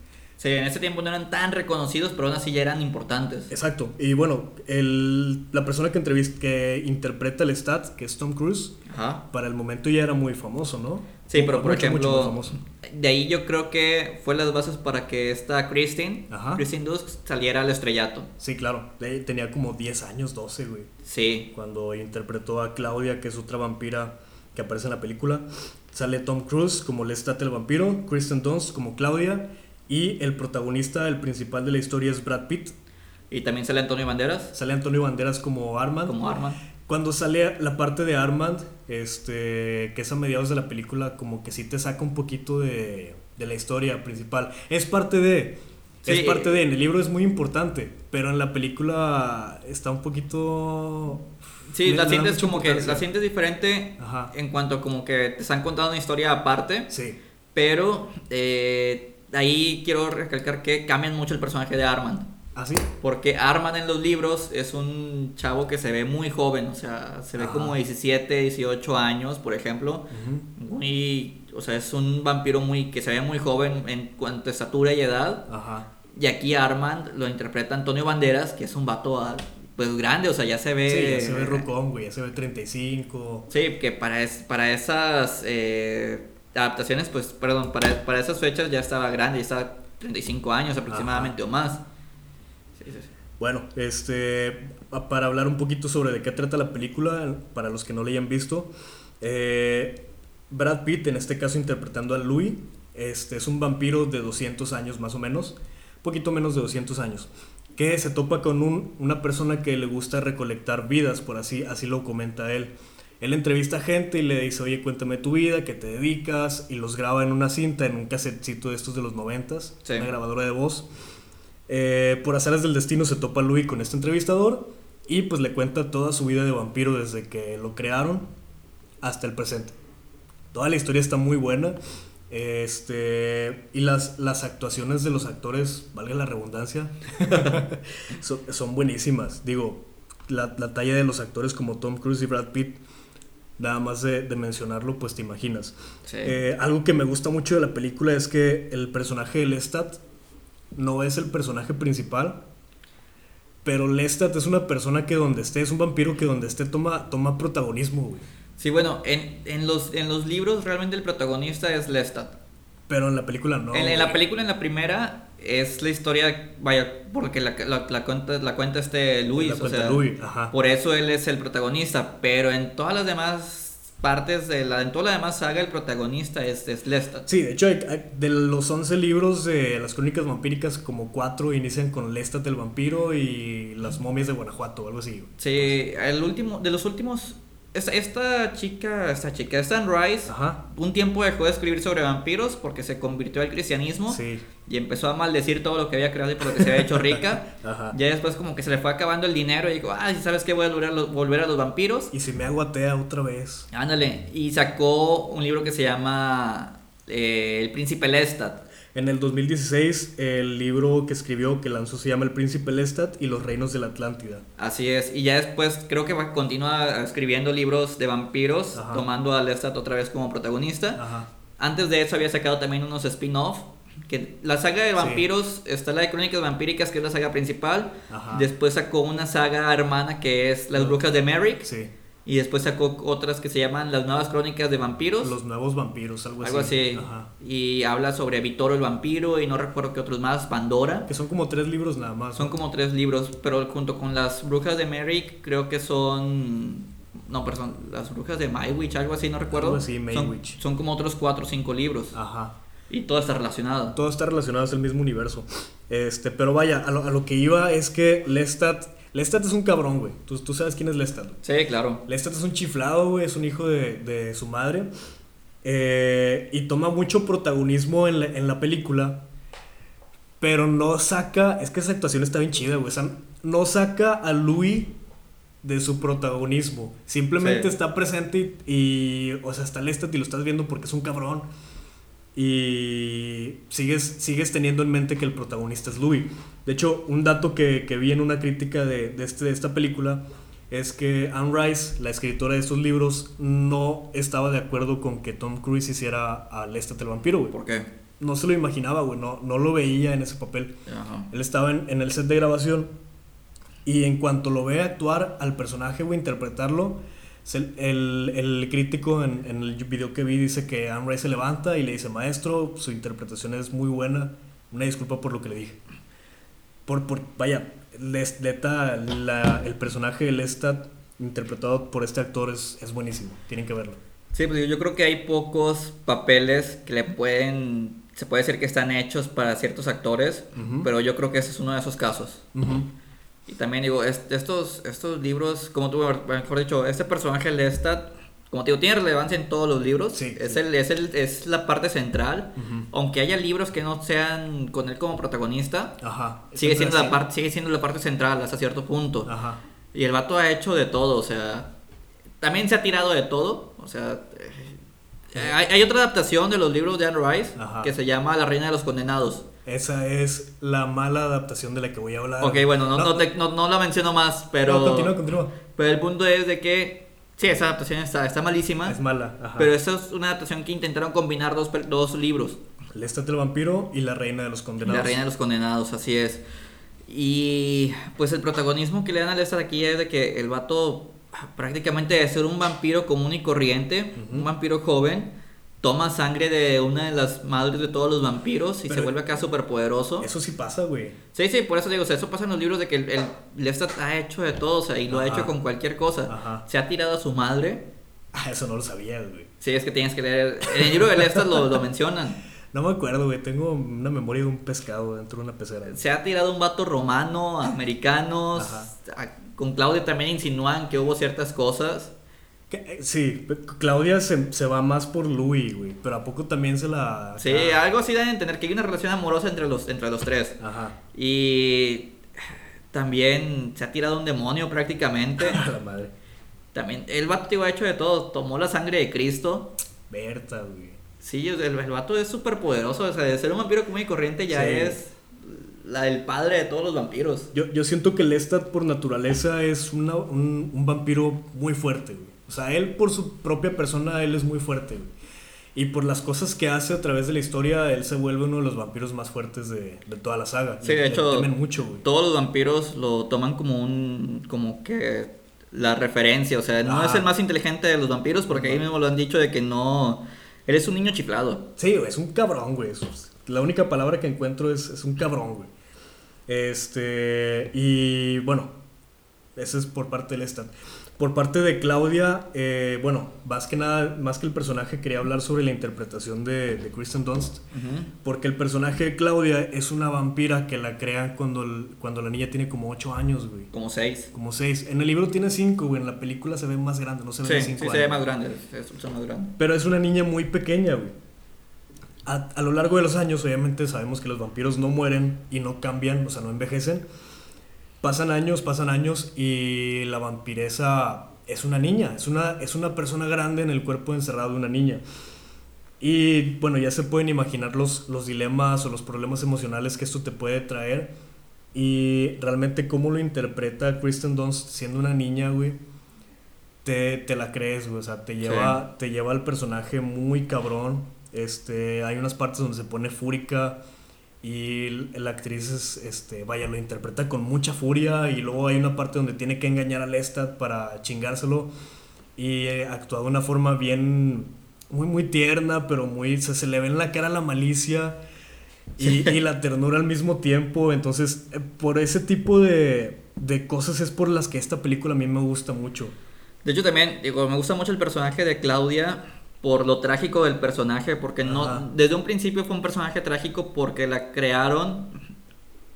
Sí, en ese tiempo no eran tan reconocidos, pero aún así ya eran importantes.
Exacto. Y bueno, el, la persona que, entrevista, que interpreta el Stat, que es Tom Cruise,
Ajá.
para el momento ya era muy famoso, ¿no?
Sí, pero por
Mucho, mucho
ejemplo,
famoso.
de ahí yo creo que fue las bases para que esta Christine,
Ajá.
Christine Dusk, saliera al estrellato.
Sí, claro. Tenía como 10 años, 12, güey.
Sí,
Cuando interpretó a Claudia, que es otra vampira que aparece en la película. Sale Tom Cruise como Lestat el vampiro, Kristen Dunst como Claudia. Y el protagonista, el principal de la historia es Brad Pitt.
y también sale Antonio Banderas
Sale Antonio Banderas como Armand.
como Armand.
Cuando sale la parte de Armand, este, que es a mediados de la película, como que sí te saca un poquito de, de la historia principal. Es parte de.
Sí.
Es parte de. En el libro es muy importante, pero en la película está un poquito.
Sí, la sientes como que la sientes diferente
Ajá.
en cuanto como que te están contando una historia aparte,
Sí.
pero eh, ahí quiero recalcar que cambian mucho el personaje de Armand.
¿Así?
Porque Armand en los libros es un chavo que se ve muy joven, o sea, se ve
Ajá.
como 17, 18 años, por ejemplo. Muy, o sea, es un vampiro muy que se ve muy joven en cuanto a estatura y edad.
Ajá.
Y aquí Armand lo interpreta Antonio Banderas, que es un vato ah, pues grande, o sea, ya se ve
Sí, ya se ve rocón, güey. Ya se ve 35.
Sí, que para es, para esas eh, adaptaciones, pues, perdón, para, para esas fechas ya estaba grande, ya estaba 35 años aproximadamente o más.
Bueno, este, pa- para hablar un poquito sobre de qué trata la película, para los que no la hayan visto, eh, Brad Pitt, en este caso interpretando a Louis, este, es un vampiro de 200 años más o menos, poquito menos de 200 años, que se topa con un- una persona que le gusta recolectar vidas, por así, así lo comenta él. Él entrevista a gente y le dice, oye, cuéntame tu vida, qué te dedicas, y los graba en una cinta, en un casetcito de estos de los noventas,
Sí.
una grabadora de voz. Eh, por azares del destino se topa Louis con este entrevistador y pues le cuenta toda su vida de vampiro desde que lo crearon hasta el presente. Toda la historia está muy buena. Este, y las, las actuaciones de los actores, valga la redundancia, son, son buenísimas. Digo, la, la talla de los actores como Tom Cruise y Brad Pitt nada más de, de, mencionarlo, pues te imaginas.
Sí.
Eh, algo que me gusta mucho de la película es que el personaje de Lestat no es el personaje principal, pero Lestat es una persona que donde esté, es un vampiro que donde esté toma, toma protagonismo, güey.
Sí, bueno, en, en, los, en los libros realmente el protagonista es Lestat.
Pero en la película no.
En, en, la película, en la primera, es la historia, vaya, porque la, la, la cuenta, la cuenta este Luis, o sea,
Louis,
por eso él es el protagonista, pero en todas las demás partes de la, en toda la demás saga, el protagonista es, es Lestat.
Sí, de hecho, de los 11 libros de las crónicas vampíricas, como 4 inician con Lestat el vampiro y las momias de Guanajuato, algo así.
Sí, el último, de los últimos, esta, esta chica, esta chica, esta Anne Rice,
Ajá.
un tiempo dejó de escribir sobre vampiros porque se convirtió al cristianismo
Sí.
y empezó a maldecir todo lo que había creado y por lo que se había hecho rica.
Ajá.
Ya después como que se le fue acabando el dinero y dijo, ah, ¿sabes qué? Voy a volver a los, volver a los vampiros.
Y si me hago atea otra vez.
Ándale, y sacó un libro que se llama eh, El Príncipe Lestat.
En el 2016, el libro que escribió, que lanzó, se llama El Príncipe Lestat y los Reinos de la Atlántida.
Así es, y ya después creo que va, continúa escribiendo libros de vampiros,
Ajá.
tomando a Lestat otra vez como protagonista.
Ajá.
Antes de eso había sacado también unos spin-off. Que la saga de
Sí.
vampiros está la de Crónicas Vampíricas, que es la saga principal.
Ajá.
Después sacó una saga hermana que es Las Brujas de Merrick.
Sí.
Y después sacó otras que se llaman Las Nuevas Crónicas de Vampiros.
Los nuevos vampiros, algo,
algo así.
Ajá.
Y habla sobre Vitoro el vampiro y no recuerdo qué otros más. Pandora.
Que son como tres libros nada más.
Son
¿no?
como tres libros, pero junto con las brujas de Merrick creo que son... No, perdón, las brujas de Maywitch, algo así, no recuerdo.
Algo así,
Son-. Son, como otros cuatro o cinco libros.
Ajá.
Y todo está relacionado.
Todo está relacionado, es el mismo universo. Este, pero vaya, a lo, a lo que iba es que Lestat. Lestat es un cabrón, güey. ¿Tú, tú sabes quién es Lestat. güey?
Sí, claro.
Lestat es un chiflado, güey. Es un hijo de, de su madre. Eh, y toma mucho protagonismo en la, en la película. Pero no saca. Es que esa actuación está bien chida, güey. O sea, no saca a Louis de su protagonismo. Simplemente
Sí.
está presente y, y, O sea, está Lestat y lo estás viendo porque es un cabrón. Y sigues, sigues teniendo en mente que el protagonista es Louis. De hecho, un dato que, que vi en una crítica de, de, este, de esta película es que Anne Rice, la escritora de estos libros, no estaba de acuerdo con que Tom Cruise hiciera a Lestat el vampiro, güey.
¿Por qué?
No se lo imaginaba, güey. No, no lo veía en ese papel.
Ajá.
Él estaba en, en el set de grabación y en cuanto lo ve actuar al personaje, güey, interpretarlo, el, el crítico en, en el video que vi dice que Anne Rice se levanta y le dice, maestro, su interpretación es muy buena, una disculpa por lo que le dije. Por, por, vaya, Les- neta, la- el personaje de Lestat interpretado por este actor es, es buenísimo, tienen que verlo.
Sí, pues yo creo que hay pocos papeles que le pueden... Se puede decir que están hechos para ciertos actores,
Ujú.
pero yo creo que ese es uno de esos casos.
Ujú.
Y también digo, est- estos, estos libros, como tú, mejor dicho, este personaje Lestat, como te digo, tiene relevancia en todos los libros.
Sí,
es,
sí.
El, es, el, es la parte central.
Ujú.
Aunque haya libros que no sean con él como protagonista,
Ajá.
sigue siendo, la parte, sigue siendo la parte central hasta cierto punto.
Ajá.
Y el vato ha hecho de todo, o sea, también se ha tirado de todo, o sea, eh, hay, hay otra adaptación de los libros de Anne Rice
Ajá.
que se llama La Reina de los Condenados.
Esa es la mala adaptación de la que voy a hablar.
Ok, bueno, no, no, te- no- no la menciono más, pero...
No, continúa, continúa.
Pero el punto es de que, sí, esa adaptación está, está malísima,
Es mala. Ajá.
pero esa es una adaptación que intentaron combinar dos, dos libros.
Lestat el vampiro y la reina de los condenados.
La Reina de los Condenados, así es. Y pues el protagonismo que le dan a Lestat aquí es de que el vato ah, prácticamente de ser un vampiro común y corriente, un vampiro joven, toma sangre de una de las madres de todos los vampiros y se
Pero-
vuelve acá súper poderoso.
Eso sí pasa, güey.
Sí, sí, por eso digo, o sea, eso pasa en los libros de que el, el Lestat ha hecho de todo, o sea, y lo ha
Ajá.
hecho con cualquier cosa.
Ajá.
Se ha tirado a su madre.
Ah, eso no lo sabía, güey.
Sí, es que tienes que leer. En el libro de Lestat lo, lo mencionan.
No me acuerdo, güey. Tengo una memoria de un pescado dentro de una pecera.
Se ha tirado un vato romano, americanos.
Ajá.
a- con Claudia también insinúan que hubo ciertas cosas.
Eh, Sí, Claudia se, se va más por Louis, güey. Pero ¿a poco también se la...
Sí,
ah,
algo así dan a entender que hay una relación amorosa entre los, entre los tres.
Ajá.
Y también se ha tirado un demonio prácticamente.
A la madre.
También el vato ha hecho de todo. Tomó la sangre de Cristo.
Berta, güey.
Sí, el, el vato es súper poderoso. O sea, de ser un vampiro común y corriente ya
Sí.
es la, el padre de todos los vampiros.
Yo, yo siento que Lestat por naturaleza es una- un, un vampiro muy fuerte, güey. O sea, él por su propia persona, él es muy fuerte, güey. Y por las cosas que hace a través de la historia, él se vuelve uno de los vampiros más fuertes de, de toda la saga.
Sí,
Le-
de
le
hecho,
temen mucho, güey.
Todos los vampiros lo toman como un. como que. la referencia. O sea, no
Ajá.
es el más inteligente de los vampiros porque ahí mismo lo han dicho de que no. Eres un niño chiflado.
Sí, es un cabrón, güey. Es- La única palabra que encuentro es, es un cabrón, güey. Este. Y bueno, eso es por parte de Lestat. Por parte de Claudia, eh, bueno, más que nada, más que el personaje, quería hablar sobre la interpretación de, de Kristen Dunst. Porque el personaje de Claudia es una vampira que la crean cuando, el- cuando la niña tiene como 8 años, güey.
Como seis.
Como 6. En el libro tiene 5, güey. En la película se ve más grande, no se ve de
Sí,
5
sí,
años.
se ve más grande. Es, es más grande.
Pero es una niña muy pequeña, güey. A, a lo largo de los años, obviamente sabemos que los vampiros no mueren y no cambian, o sea, no envejecen. Pasan años, pasan años y la vampiresa es una niña, es una, es una persona grande en el cuerpo encerrado de una niña. Y bueno, ya se pueden imaginar los, los dilemas o los problemas emocionales que esto te puede traer. Y realmente cómo lo interpreta Kristen Dunst siendo una niña, güey. Te, te la crees, güey. O sea, te lleva, te lleva al personaje muy cabrón. Este, hay unas partes donde se pone fúrica. Y la actriz es, este, vaya, lo interpreta con mucha furia. Y luego hay una parte donde tiene que engañar a Lestat para chingárselo. Y actúa de una forma bien, muy, muy tierna, pero muy, o sea, se le ve en la cara la malicia y, y la ternura al mismo tiempo. Entonces, eh, por ese tipo de, de cosas es por las que esta película a mí me gusta mucho.
De hecho, también, digo, me gusta mucho el personaje de Claudia por lo trágico del personaje, porque
Ajá.
no, desde un principio fue un personaje trágico porque la crearon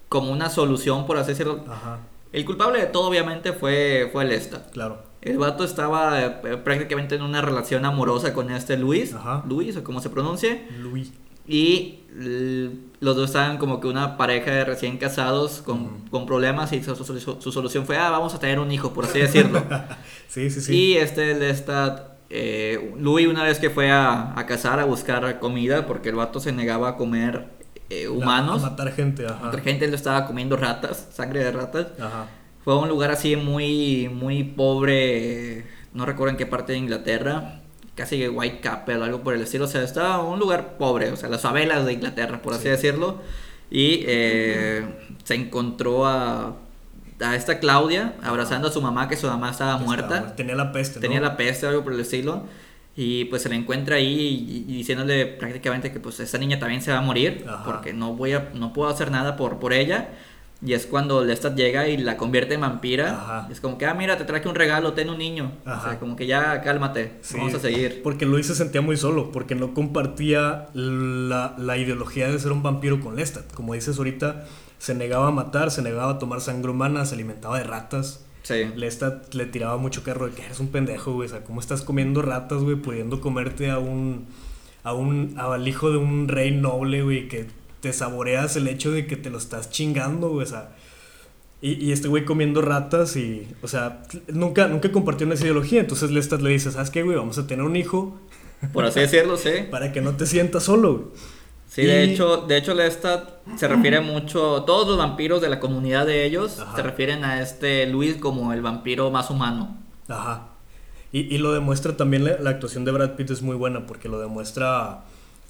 como una solución, por así decirlo.
Ajá,
El culpable de todo, obviamente, fue, fue Lestat.
claro.
El vato estaba eh, prácticamente en una relación amorosa con este Luis,
Ajá.
Luis o como se pronuncie,
Luis.
y los dos estaban como que una pareja de recién casados con, con problemas y su, su- su- su solución fue, ah, vamos a tener un hijo, por así decirlo.
Sí, sí, sí.
Y este Lestat, eh, Louis una vez que fue a, a cazar, a buscar comida, porque el vato se negaba a comer eh,
La-
humanos,
A matar gente, ajá.
otra gente le estaba comiendo ratas, sangre de ratas.
Ajá.
Fue a un lugar así muy, muy pobre, no recuerdo en qué parte de Inglaterra, casi Whitechapel, algo por el estilo, o sea, estaba un lugar pobre, o sea, las favelas de Inglaterra, por así
Sí.
decirlo, y eh, se encontró a, a esta Claudia abrazando a su mamá, que su mamá estaba muerta,
Estaba- Tenía la peste, ¿no?
tenía la peste algo por el estilo. Y pues se la encuentra ahí y, y diciéndole prácticamente que pues esta niña también se va a morir
Ajá.
porque no voy a no puedo hacer nada por por ella. Y es cuando Lestat llega y la convierte en vampira.
Ajá.
Es como que, ah, mira, te traje un regalo, ten un niño. O sea, como que ya cálmate,
Sí,
vamos a seguir.
Porque Luis se sentía muy solo, porque no compartía la, la ideología de ser un vampiro con Lestat. Como dices ahorita, se negaba a matar, se negaba a tomar sangre humana, se alimentaba de ratas.
Sí.
Lestat le tiraba mucho carro de que eres un pendejo, güey. O sea, ¿cómo estás comiendo ratas, güey? Pudiendo comerte a un. a un. al hijo de un rey noble, güey, que te saboreas el hecho de que te lo estás chingando, güey. O sea. Y, y este güey comiendo ratas y. O sea, nunca, nunca compartió una ideología. Entonces Lestat le dice, ¿sabes qué, güey? Vamos a tener un hijo
Por así decirlo, sí.
para que no te sientas solo, güey.
Sí, de hecho, de hecho Lestat se refiere mucho, todos los vampiros de la comunidad de ellos
Ajá.
se refieren a este Luis como el vampiro más humano.
Ajá. Y, y lo demuestra también la, la actuación de Brad Pitt es muy buena porque lo demuestra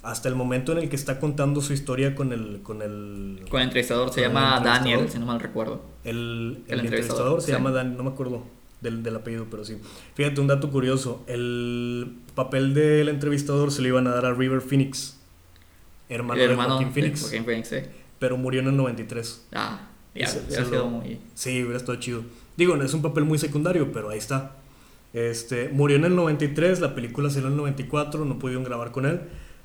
hasta el momento en el que está contando su historia con el con el
Con el entrevistador se
Con
llama
entrevistador.
Daniel, si no mal recuerdo.
el, el
El
entrevistador,
entrevistador,
se
sí.
llama Dan, no me acuerdo del, del apellido, pero sí. Fíjate un dato curioso, el papel del entrevistador se lo iban a dar a River Phoenix, hermano,
el hermano
de Joaquin
de
Phoenix,
Joaquin Phoenix, sí.
pero murió en el 93.
Ah, ya,
Se-
hubiera
se lo-
muy...
Sí, hubiera estado chido. Digo, no es un papel muy secundario, pero ahí está. Este, murió en el 93, la película salió en el 94, no pudieron grabar con él.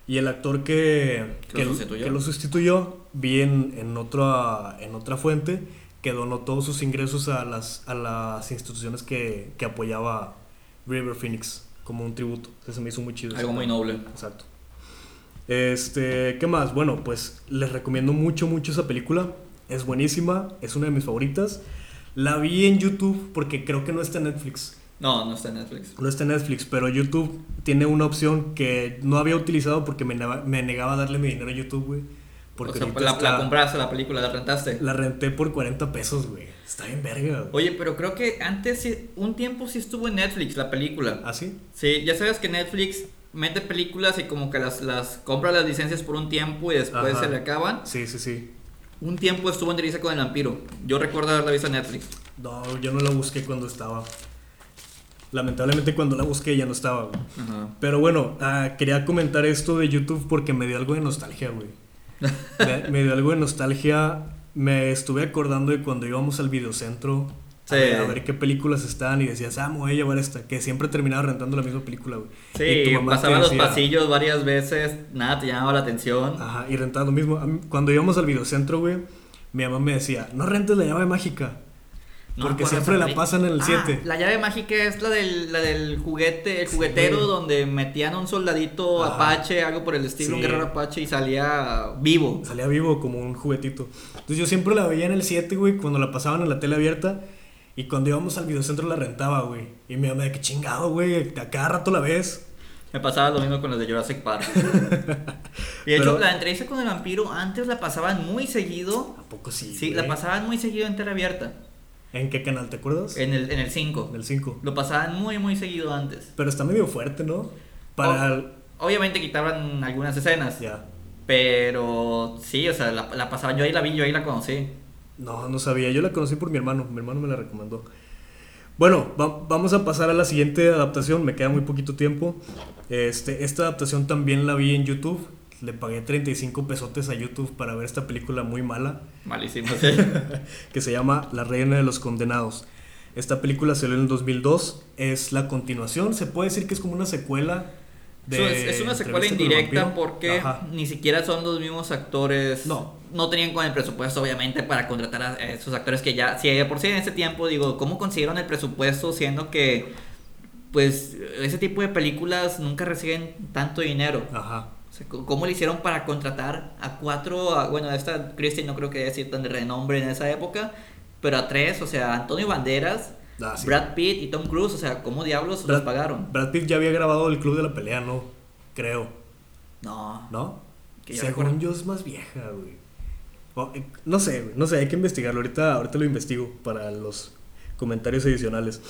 Y el actor que,
¿Que lo sustituyó?
que lo sustituyó, vi en, en, otra, en otra fuente que donó todos sus ingresos a las, a las instituciones que, que apoyaba River Phoenix como un tributo. Eso se me hizo muy chido.
Algo muy noble.
Exacto. Este, ¿qué más? Bueno, pues les recomiendo mucho, mucho esa película. Es buenísima, es una de mis favoritas. La vi en YouTube porque creo que no está en Netflix.
No, no está en Netflix.
No está en Netflix, pero YouTube tiene una opción que no había utilizado porque me, me negaba a darle mi dinero a YouTube, güey. Porque
o sea,
ahorita
la,
está-
la compraste, la película, la rentaste.
La renté por 40 pesos, güey. Está bien verga, güey.
Oye, pero creo que antes, un tiempo sí estuvo en Netflix la película.
¿Ah, sí?
Sí, ya sabes que Netflix mete películas y como que las, las compra las licencias por un tiempo y después
Ajá.
se le acaban.
Sí, sí, sí.
Un tiempo estuvo en Entrevista con el vampiro. Yo recuerdo haberla visto en Netflix.
No, yo no la busqué cuando estaba. Lamentablemente cuando la busqué ya no estaba, güey.
Ajá.
Pero bueno, ah, quería comentar esto de YouTube porque me dio algo de nostalgia, güey. me, me dio algo de nostalgia. Me estuve acordando de cuando íbamos al videocentro
Sí.
a, ver, a ver qué películas estaban y decías, ah, me voy a llevar esta. Que siempre terminaba rentando la misma película, güey. Y tu
Sí,
mamá te
pasaban los
decía-
pasillos varias veces, nada te llamaba la atención.
Ajá, y rentaba lo mismo. Mí, Cuando íbamos al videocentro, güey, mi mamá me decía, no rentes la llave mágica.
No
porque siempre la pasan en el
Ah,
7.
La llave mágica es la del, la del juguete, el
Sí,
juguetero
güey.
donde metían a un soldadito
Ajá.
apache, algo por el estilo, un
Sí.
guerrero apache y salía vivo.
Salía vivo como un juguetito. Entonces yo siempre la veía en el 7, güey, cuando la pasaban en la tele abierta. Y cuando íbamos al videocentro la rentaba, güey. Y mi mamá, de que chingado, güey, a cada rato la ves.
Me pasaba lo mismo con los de Jurassic Park. y de hecho,
Pero-
la entrevista con el vampiro antes la pasaban muy seguido.
¿A poco sí?
Sí,
güey?
la pasaban muy seguido en tele abierta.
¿En qué canal te acuerdas?
En el, en el 5.
En el 5.
Lo pasaban muy, muy seguido antes.
Pero está medio fuerte, ¿no? Para. El-
Obviamente quitaban algunas escenas.
Ya.
Pero sí, o sea, la, la pasaban. Yo ahí la vi, yo ahí la conocí.
No, no sabía. Yo la conocí por mi hermano. Mi hermano me la recomendó. Bueno, va- vamos a pasar a la siguiente adaptación. Me queda muy poquito tiempo. Este, esta adaptación también la vi en YouTube. Le pagué 35 pesotes a YouTube para ver esta película muy mala.
Malísimo, sí.
que se llama La Reina de los Condenados. Esta película salió en el 2002. Es la continuación. Se puede decir que es como una secuela.
Es- es una secuela indirecta porque
Ajá.
ni siquiera son los mismos actores.
No.
No tenían con el presupuesto, obviamente, para contratar a esos actores que ya. Si de por sí en ese tiempo, digo, ¿cómo consiguieron el presupuesto siendo que. Pues ese tipo de películas nunca reciben tanto dinero?
Ajá.
O sea, c- ¿Cómo le hicieron para contratar a cuatro? a- bueno, esta Christie no creo que haya sido tan de renombre en esa época, pero a tres, o sea, Antonio Banderas,
Ah, sí.
Brad Pitt y Tom Cruise, o sea, ¿cómo diablos los
Brad-
pagaron?
Brad Pitt ya había grabado el Club de la Pelea, ¿no? Creo.
No,
¿No?
Que yo
Según
recuerdo.
yo es más vieja, güey. Eh, no sé, no sé, hay que investigarlo. Ahorita, ahorita lo investigo para los comentarios adicionales.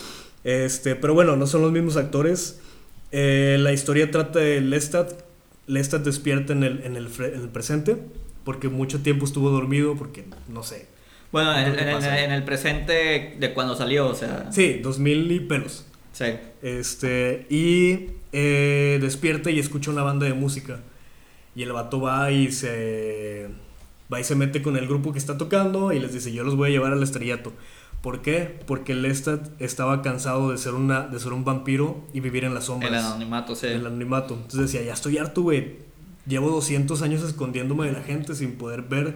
Este, pero bueno, no son los mismos actores. Eh, la historia trata de Lestat. Lestat despierta en el, en, el, fre- en el presente porque mucho tiempo estuvo dormido porque, no sé.
Bueno, en, en- en- en el presente de cuando salió, o sea.
Sí, 2000 y pelos.
Sí.
Este, y eh, despierta y escucha una banda de música. Y el vato va y se va y se mete con el grupo que está tocando y les dice, "Yo los voy a llevar al estrellato." ¿Por qué? Porque Lestat estaba cansado de ser una de ser un vampiro y vivir en las sombras.
El anonimato, sí.
El anonimato. Entonces decía, "Ya estoy harto, güey. Llevo 200 años escondiéndome de la gente sin poder ver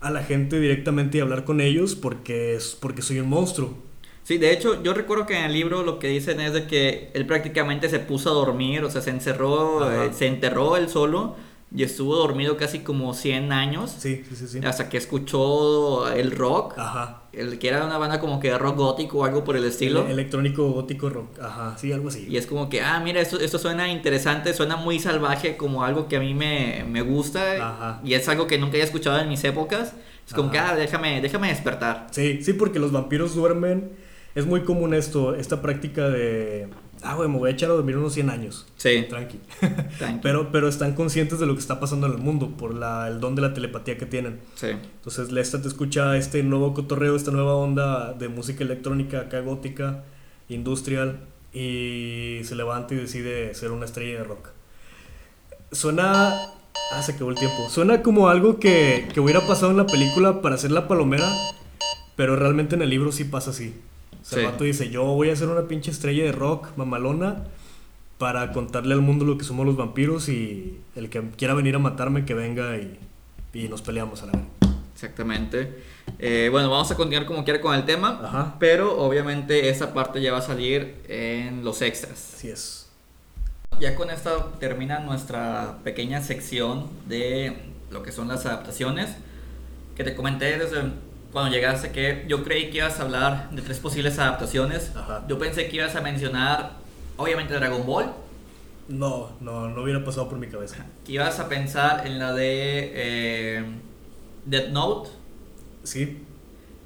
a la gente directamente y hablar con ellos porque es porque soy un monstruo."
Sí, de hecho, yo recuerdo que en el libro lo que dicen es de que él prácticamente se puso a dormir, o sea, se encerró, eh, se enterró él solo y estuvo dormido casi como 100 años
Sí, sí, sí, sí.
hasta que escuchó el rock,
Ajá.
el que era una banda como que rock gótico o algo por el estilo.
Ele- electrónico gótico rock. Ajá, sí, algo así.
Y es como que, ah, mira, esto, esto suena interesante, suena muy salvaje, como algo que a mí me, me gusta.
Ajá.
Y es algo que nunca había escuchado en mis épocas. Es como que, ah, déjame, déjame despertar.
Sí, sí, porque los vampiros duermen. Es muy común esto, esta práctica de. Ah, güey, me voy a echar a dormir unos 100 años.
Sí.
Tranqui.
Tranqui.
pero, pero están conscientes de lo que está pasando en el mundo por la, el don de la telepatía que tienen.
Sí.
Entonces, Lestat escucha este nuevo cotorreo, esta nueva onda de música electrónica acá gótica, industrial, y se levanta y decide ser una estrella de rock. Suena. Ah, se acabó el tiempo. Suena como algo que, que hubiera pasado en la película para hacer la palomera, pero realmente en el libro sí pasa así. O sea, el vato dice: Yo voy a ser una pinche estrella de rock mamalona para contarle al mundo lo que somos los vampiros y el que quiera venir a matarme, que venga y, y nos peleamos a la vez.
Exactamente. Eh, bueno, vamos a continuar como quiera con el tema.
Ajá.
Pero obviamente esa parte ya va a salir en los extras.
Así es.
Ya con esto termina nuestra pequeña sección de lo que son las adaptaciones. Que te comenté desde cuando llegaste que yo creí que ibas a hablar de tres posibles adaptaciones.
Ajá.
Yo pensé que ibas a mencionar, obviamente, Dragon Ball.
No, no, no hubiera pasado por mi cabeza.
Que ibas a pensar en la de eh, Death Note.
Sí,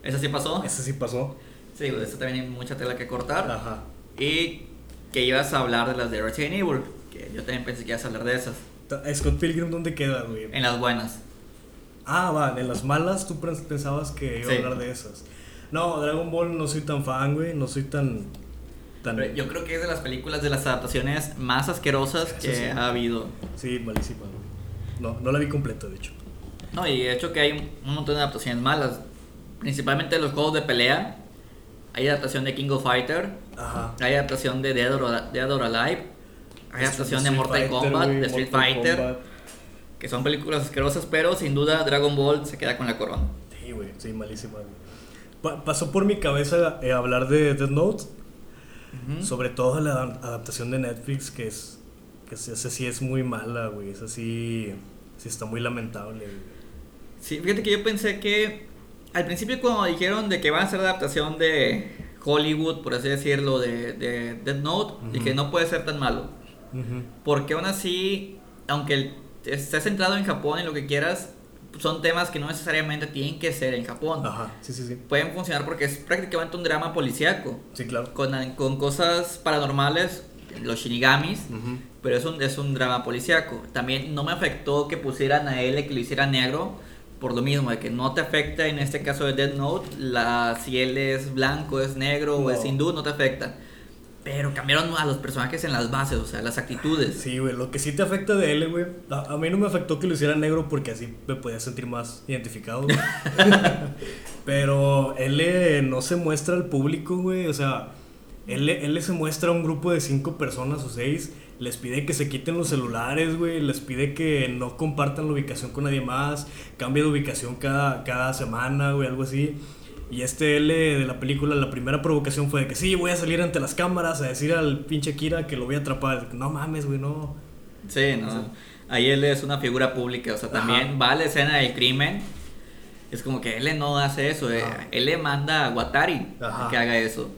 ¿Esa sí pasó?
ese sí pasó.
Sí, de esa también hay mucha tela que cortar.
Ajá.
Y que ibas a hablar de las de Resident Evil. Que yo también pensé que ibas a hablar de esas.
Scott Pilgrim, ¿dónde queda, güey?
En las buenas.
Ah, va, en las malas tú pens- pensabas que iba
Sí.
a hablar de esas. No, Dragon Ball no soy tan fan, güey. No soy tan. tan...
Pero yo creo que es de las películas de las adaptaciones más asquerosas
Eso
que
sí.
ha habido.
Sí, malísima, güey. No, no la vi completa, de hecho.
No, y de hecho que hay un montón de adaptaciones malas. Principalmente los juegos de pelea. Hay adaptación de King of Fighter.
Ajá.
Hay adaptación de Dead or, Dead or Alive. Hay adaptación de Mortal
Fighter,
Kombat,
güey,
de Street
Mortal
Fighter.
Kombat.
Que son películas asquerosas, pero sin duda Dragon Ball se queda con la corona.
Sí, güey, sí, malísima. Pa- pasó por mi cabeza eh, hablar de Death Note,
Ujú.
sobre todo la adaptación de Netflix, que es. que es- esa sí es muy mala, güey. Esa sí. sí está muy lamentable, güey.
Sí, fíjate que yo pensé que al principio cuando dijeron de que van a hacer adaptación de Hollywood, por así decirlo, de, de Death Note,
Ujú.
dije no puede ser tan malo.
Ujú.
Porque aún así, aunque el- esté centrado en Japón y lo que quieras, son temas que no necesariamente tienen que ser en Japón.
Ajá, sí, sí, sí.
Pueden funcionar porque es prácticamente un drama policíaco.
Sí, claro.
Con, con cosas paranormales, los shinigamis,
Ujú.
pero es un, es un drama policíaco. También no me afectó que pusieran a él que lo hiciera negro, por lo mismo, de que no te afecta en este caso de Dead Note, la, si él es blanco, es negro o
No.
es hindú, no te afecta. Pero cambiaron a los personajes en las bases, o sea, las actitudes.
Sí, güey, lo que sí te afecta de él, güey. A, a mí no me afectó que lo hiciera negro porque así me podía sentir más identificado. Pero él no se muestra al público, güey. O sea, él, él se muestra a un grupo de cinco personas o seis. Les pide que se quiten los celulares, güey. Les pide que no compartan la ubicación con nadie más. Cambia de ubicación cada, cada semana, güey, algo así. Y este L de la película, la primera provocación fue de que sí, voy a salir ante las cámaras a decir al pinche Kira que lo voy a atrapar. No mames, güey, no.
Sí, no. Ahí él es una figura pública, o sea, también
Ajá.
va a la escena del crimen. Es como que él no hace eso, eh. Él le manda a Watari
Ajá.
que haga eso.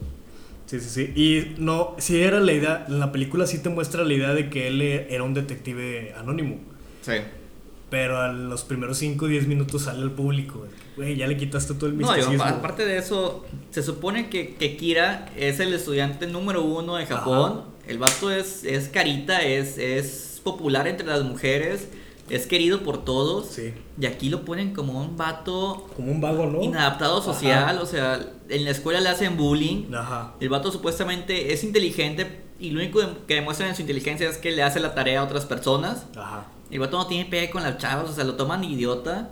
Sí, sí, sí. Y no, si era la idea, en la película sí te muestra la idea de que él era un detective anónimo.
Sí.
Pero a los primeros 5 o 10 minutos sale al público. Güey, ya le quitaste todo el
No,
misticismo.
digo, aparte de eso, se supone que, que Kira es el estudiante número uno de Japón. El vato es, es carita, es, es popular entre las mujeres, es querido por todos.
Sí.
Y aquí lo ponen como un vato
Como un vago, ¿no?
inadaptado social,
Ajá.
o sea, en la escuela le hacen bullying.
Ajá.
El vato supuestamente es inteligente y lo único que demuestran en su inteligencia es que le hace la tarea a otras personas.
Ajá.
El vato no tiene pegue con las chavas, o sea, lo toman idiota.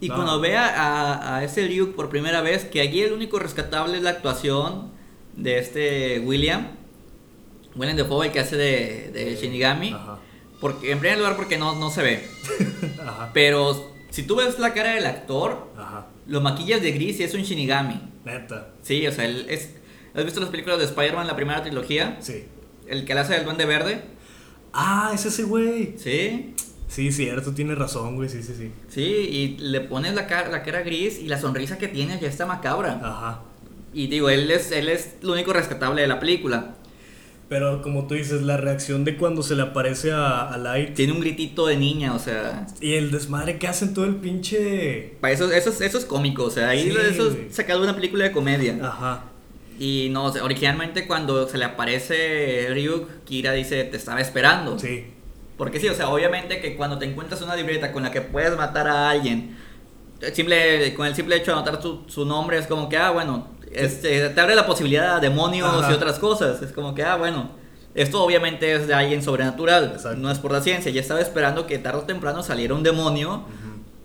Y
No.
cuando ve a, a, ese Ryuk por primera vez, que allí el único rescatable es la actuación de este William. William Defoe, el que hace de, de Shinigami.
Ajá.
Porque, en primer lugar, porque no, no se ve.
Ajá.
Pero si tú ves la cara del actor,
Ajá.
lo maquillas de gris y es un Shinigami.
Neta.
Sí, o sea, él es... ¿Has visto las películas de Spider-Man, la primera trilogía?
Sí.
El que le hace del duende verde.
Ah, es ese güey.
Sí,
Sí, cierto, tienes razón, güey. Sí, sí, sí.
sí, y le pones la cara, la cara gris y la sonrisa que tiene ya está macabra.
Ajá.
Y digo, él es, él es lo único rescatable de la película.
Pero como tú dices, la reacción de cuando se le aparece a, a Light
Tiene un gritito de niña, o sea...
y el desmadre que hacen todo el pinche.
Para eso, eso, es- eso es cómico, o sea, ahí
Sí,
eso es sacado de una película de comedia.
Ajá.
Y no, o sea, originalmente cuando se le aparece Ryuk, Kira dice, te estaba esperando.
Sí.
Porque sí, o sea, obviamente que cuando te encuentras una libreta con la que puedes matar a alguien, simple, con el simple hecho de anotar su, su nombre es como que, ah, bueno, este, te abre la posibilidad a demonios
Ajá.
y otras cosas. Es como que, ah, bueno, esto obviamente es de alguien sobrenatural,
Exacto.
no es por la ciencia. Ya estaba esperando que tarde o temprano saliera un demonio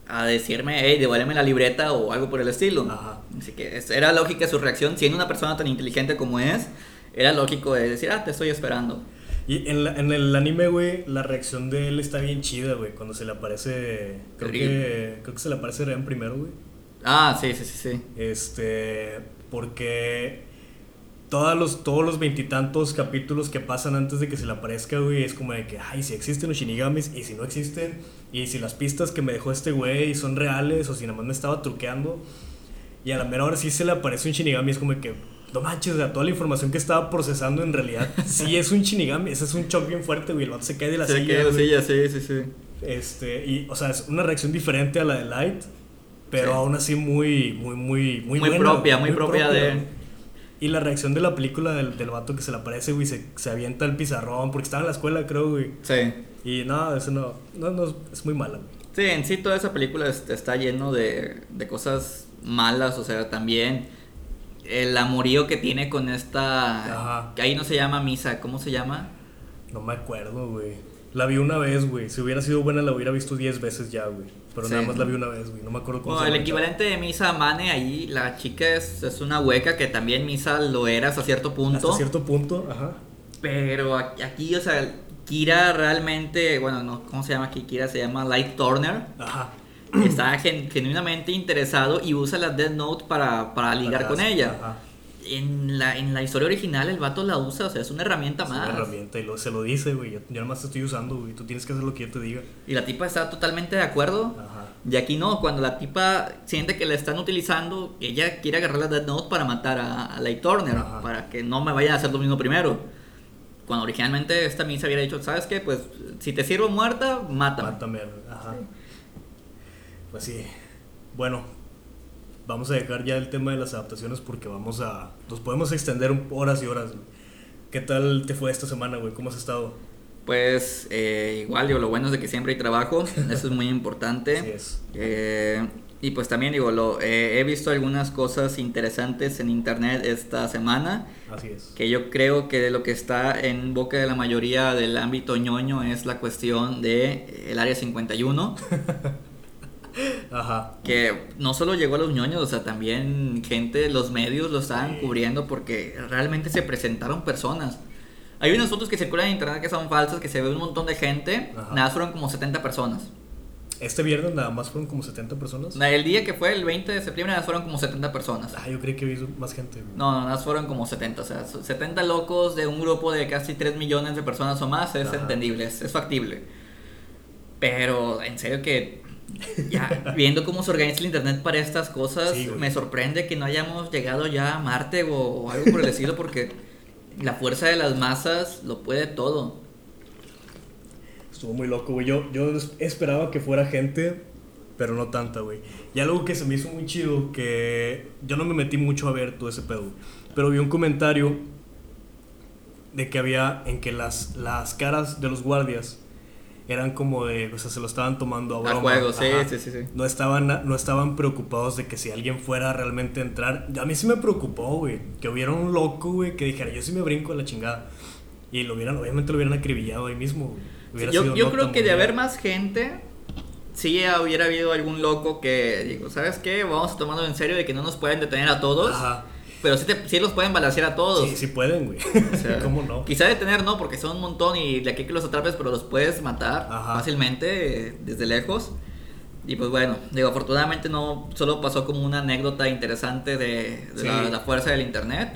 a decirme, hey, devuélveme la libreta o algo por el estilo.
Ajá.
Así que era lógica su reacción, siendo una persona tan inteligente como es, era lógico de decir, ah, te estoy esperando.
Y en, la- en el anime, güey, la reacción de él está bien chida, güey. Cuando se le aparece. Creo que, creo que se le aparece Ren primero, güey.
Ah, sí, sí, sí, sí.
Este. Porque. Todos los, todos los veintitantos capítulos que pasan antes de que se le aparezca, güey, es como de que, ay, si existen los shinigamis y si no existen, y si las pistas que me dejó este güey son reales o si nada más me estaba truqueando. Y a la mera hora sí se le aparece un Shinigami. Es como que, no manches, o sea, toda la información que estaba procesando en realidad sí es un Shinigami. Ese es un shock bien fuerte, güey. El vato se cae de la
Se
silla.
queda en la
güey.
silla, sí, sí, sí.
Este, y, o sea, es una reacción diferente a la de Light, pero
Sí.
aún así muy, muy, muy, muy,
Muy
buena,
propia, muy propia de-.
Y la reacción de la película del, del vato que se le aparece, güey, se, se avienta el pizarrón, porque estaba en la escuela, creo, güey.
Sí.
Y no, eso no, no, no, es muy mala, güey.
Sí, en sí toda esa película es- está lleno de, de cosas malas, o sea, también el amorío que tiene con esta...
Ajá.
que ahí no se llama misa, ¿cómo se llama?
No me acuerdo, güey. La vi una vez, güey. Si hubiera sido buena, la hubiera visto 10 veces ya, güey. Pero
Sí.
nada más la vi una vez, güey. No me acuerdo cómo
Bueno,
se
el equivalente de Misa Mane, ahí la chica es, es una hueca que también Misa lo era hasta cierto punto.
Hasta cierto punto, ajá.
Pero aquí- aquí, o sea, Kira realmente, bueno, no, ¿cómo se llama aquí? Kira se llama Light Turner.
Ajá.
Está gen- genuinamente interesado y usa la Death Note para, para ligar
Para-
con ella.
Ajá.
En la, en la historia original el vato la usa, o sea, es una herramienta
Es
más.
una herramienta y lo, se lo dice, güey. Yo, yo nada más te estoy usando, güey. Tú tienes que hacer lo que yo te diga.
Y la tipa está totalmente de acuerdo.
Ajá.
Y aquí no, cuando la tipa siente que la están utilizando, ella quiere agarrar la Death Note para matar a, a Light Turner,
Ajá.
para que no me vayan a hacer lo mismo primero. Cuando originalmente esta misa hubiera dicho, ¿sabes qué? Pues si te sirvo muerta, mátame.
Mátame. Ajá. Pues sí. Bueno, vamos a dejar ya el tema de las adaptaciones porque vamos a. Nos podemos extender horas y horas. ¿Qué tal te fue esta semana, güey? ¿Cómo has estado?
Pues eh, igual, digo, lo bueno es de que siempre hay trabajo, eso es muy importante.
Así es.
Eh, y pues también digo, lo, eh, he visto algunas cosas interesantes en internet esta semana,
Así es.
que yo creo que lo que está en boca de la mayoría del ámbito ñoño es la cuestión de eh, el área 51,
Ajá.
que no solo llegó a los ñoños, o sea, también gente, los medios lo estaban
Sí.
cubriendo porque realmente se presentaron personas. Hay unas fotos que circulan en internet que son falsas, que se ve un montón de gente,
Ajá.
nada, fueron como 70 personas.
Este viernes nada más fueron como 70 personas.
El día que fue el 20 de septiembre, nada más fueron como 70 personas.
Ah, yo creí que vi más gente.
No, no, nada más fueron como 70, o sea, 70 locos de un grupo de casi 3 millones de personas o más es
Ajá.
entendible, es, es factible. Pero en serio que ya viendo cómo se organiza el internet para estas cosas,
Sí,
me sorprende que no hayamos llegado ya a Marte o, o algo por el estilo porque la fuerza de las masas lo puede todo.
Estuvo muy loco, güey. Yo, yo es- esperaba que fuera gente, pero no tanta, güey. Y algo que se me hizo muy chido, que yo no me metí mucho a ver todo ese pedo. Pero vi un comentario de que había en que las, las caras de los guardias eran como de, o sea, se lo estaban tomando a
A
broma.
juego, sí, sí, sí, sí.
No estaban, no estaban preocupados de que si alguien fuera realmente a entrar. A mí sí me preocupó, güey. Que hubiera un loco, güey, que dijera, yo sí me brinco a la chingada. Y lo hubieran, obviamente lo hubieran acribillado ahí mismo. Hubiera
yo yo creo que de haber más gente, sí hubiera habido algún loco que digo, ¿sabes qué? Vamos a tomarlo en serio de que no nos pueden detener a todos.
Ajá.
Pero sí, te- sí los pueden balancear a todos.
Sí, sí pueden, güey.
O sea,
¿Cómo no?
Quizá detener no, porque son un montón y de aquí que los atrapes, pero los puedes matar
Ajá.
fácilmente desde lejos. Y pues bueno, digo, afortunadamente no solo pasó como una anécdota interesante de, de la,
Sí.
la fuerza del internet.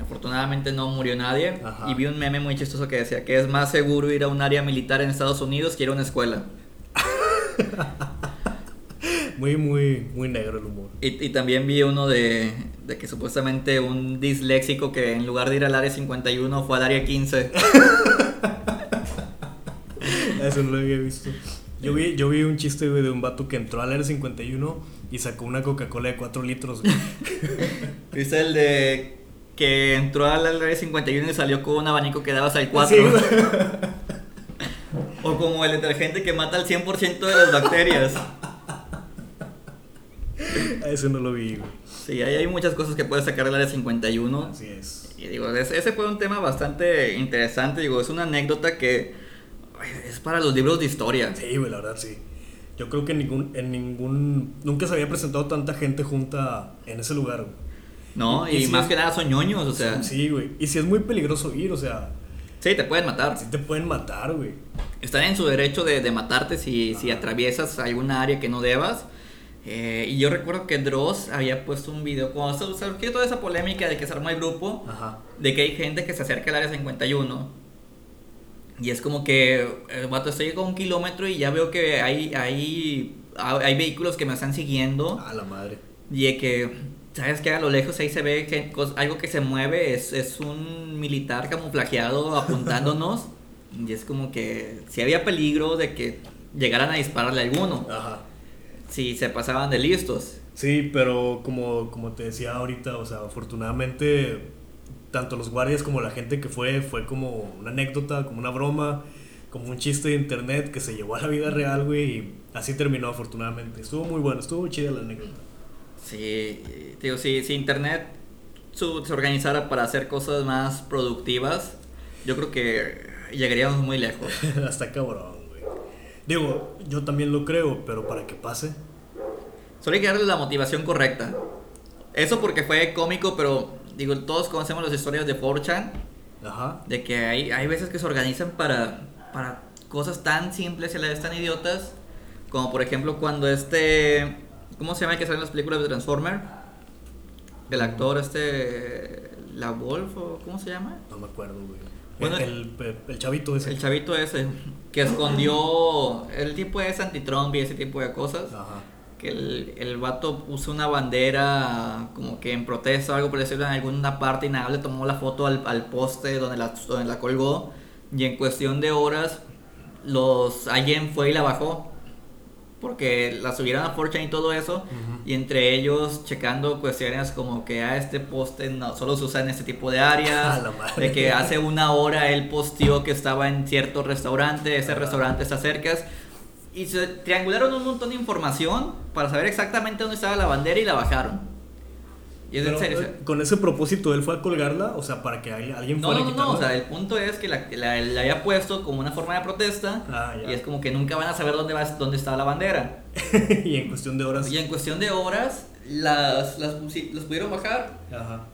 Afortunadamente no murió nadie.
Ajá.
Y vi un meme muy chistoso que decía que es más seguro ir a un área militar en Estados Unidos que ir a una escuela.
Muy, muy, muy negro el humor.
Y, y también vi uno de, de que supuestamente un disléxico que en lugar de ir al área 51 fue al área 15.
Eso no lo había visto. Yo vi, yo vi un chiste, güey, de un vato que entró al área 51 y sacó una Coca-Cola de 4 litros, güey.
¿Viste el de que entró al área 51 y salió con un abanico que daba hasta el 4?
Sí,
o como el detergente que mata al 100% de las bacterias.
Eso no lo vi, güey.
Sí, hay, hay muchas cosas que puedes sacar del área 51.
Así es.
Y digo, es- ese fue un tema bastante interesante. Digo, es una anécdota que es para los libros de historia.
Sí, güey, la verdad, sí. Yo creo que en ningún, en ningún... Nunca se había presentado tanta gente junta en ese lugar, güey.
¿No?
Y- sí
más
es-
que nada son ñoños, o sea. Sí,
Sí, güey. Y si es muy peligroso ir, o sea,
te pueden matar.
sí te pueden matar, güey.
Están en su derecho de, de matarte si, si atraviesas alguna área que no debas. Eh, y yo recuerdo que Dross había puesto un video cuando se- surgió toda esa polémica de que se armó el grupo,
Ajá.
de que hay gente que se acerca al área 51. Y es como que, el vato, estoy a un kilómetro y ya veo que hay, hay, hay vehículos que me están siguiendo.
A la madre.
Y de que, ¿sabes qué? A lo lejos ahí se ve que algo que se mueve, es, es un militar camuflajeado apuntándonos. y es como que si había peligro de que llegaran a dispararle a alguno,
Ajá.
Si se pasaban de listos.
Sí, pero como, como te decía ahorita, o sea, afortunadamente, tanto los guardias como la gente que fue, fue como una anécdota, como una broma, como un chiste de internet que se llevó a la vida real, güey, y así terminó afortunadamente. Estuvo muy bueno, estuvo chida la anécdota.
Sí, digo, si, si Internet su- se organizara para hacer cosas más productivas, yo creo que llegaríamos muy lejos.
Hasta cabrón. Digo, yo también lo creo, pero para que pase.
Solo hay que darle la motivación correcta. Eso porque fue cómico, pero digo, todos conocemos las historias de 4chan,
Ajá.
de que hay, hay veces que se organizan para, para cosas tan simples y a la vez tan idiotas, como por ejemplo cuando este, ¿cómo se llama el que sale en las películas de Transformer? El actor este, La Wolf, o ¿cómo se llama?
No me acuerdo, güey.
Bueno,
el, el, el chavito ese.
El chavito ese, que escondió el tipo es anti-Trump y ese tipo de cosas.
Ajá.
que el, el vato puso una bandera como que en protesta o algo por decirlo en alguna parte y nada, le tomó la foto al, al poste donde la, donde la colgó y en cuestión de horas los alguien fue y la bajó porque la subieron a 4chan y todo eso
Ujú.
y entre ellos checando cuestiones como que a este poste no solo se usa en este tipo de áreas de que hace una hora él posteó que estaba en cierto restaurante ese
Ajá.
restaurante está cerca y se triangularon un montón de información para saber exactamente dónde estaba la bandera y la bajaron y es en
Pero,
serio o sea,
eh, con ese propósito, él fue a colgarla, o sea, para que alguien
no,
fuera
no, no,
quitarla.
o sea, el punto es que la, la, la había puesto como una forma de protesta
Ah,
y es como que nunca van a saber dónde, va, dónde está la bandera.
y en cuestión de horas.
Y en cuestión de horas, las, las, las pudieron bajar.
Ajá.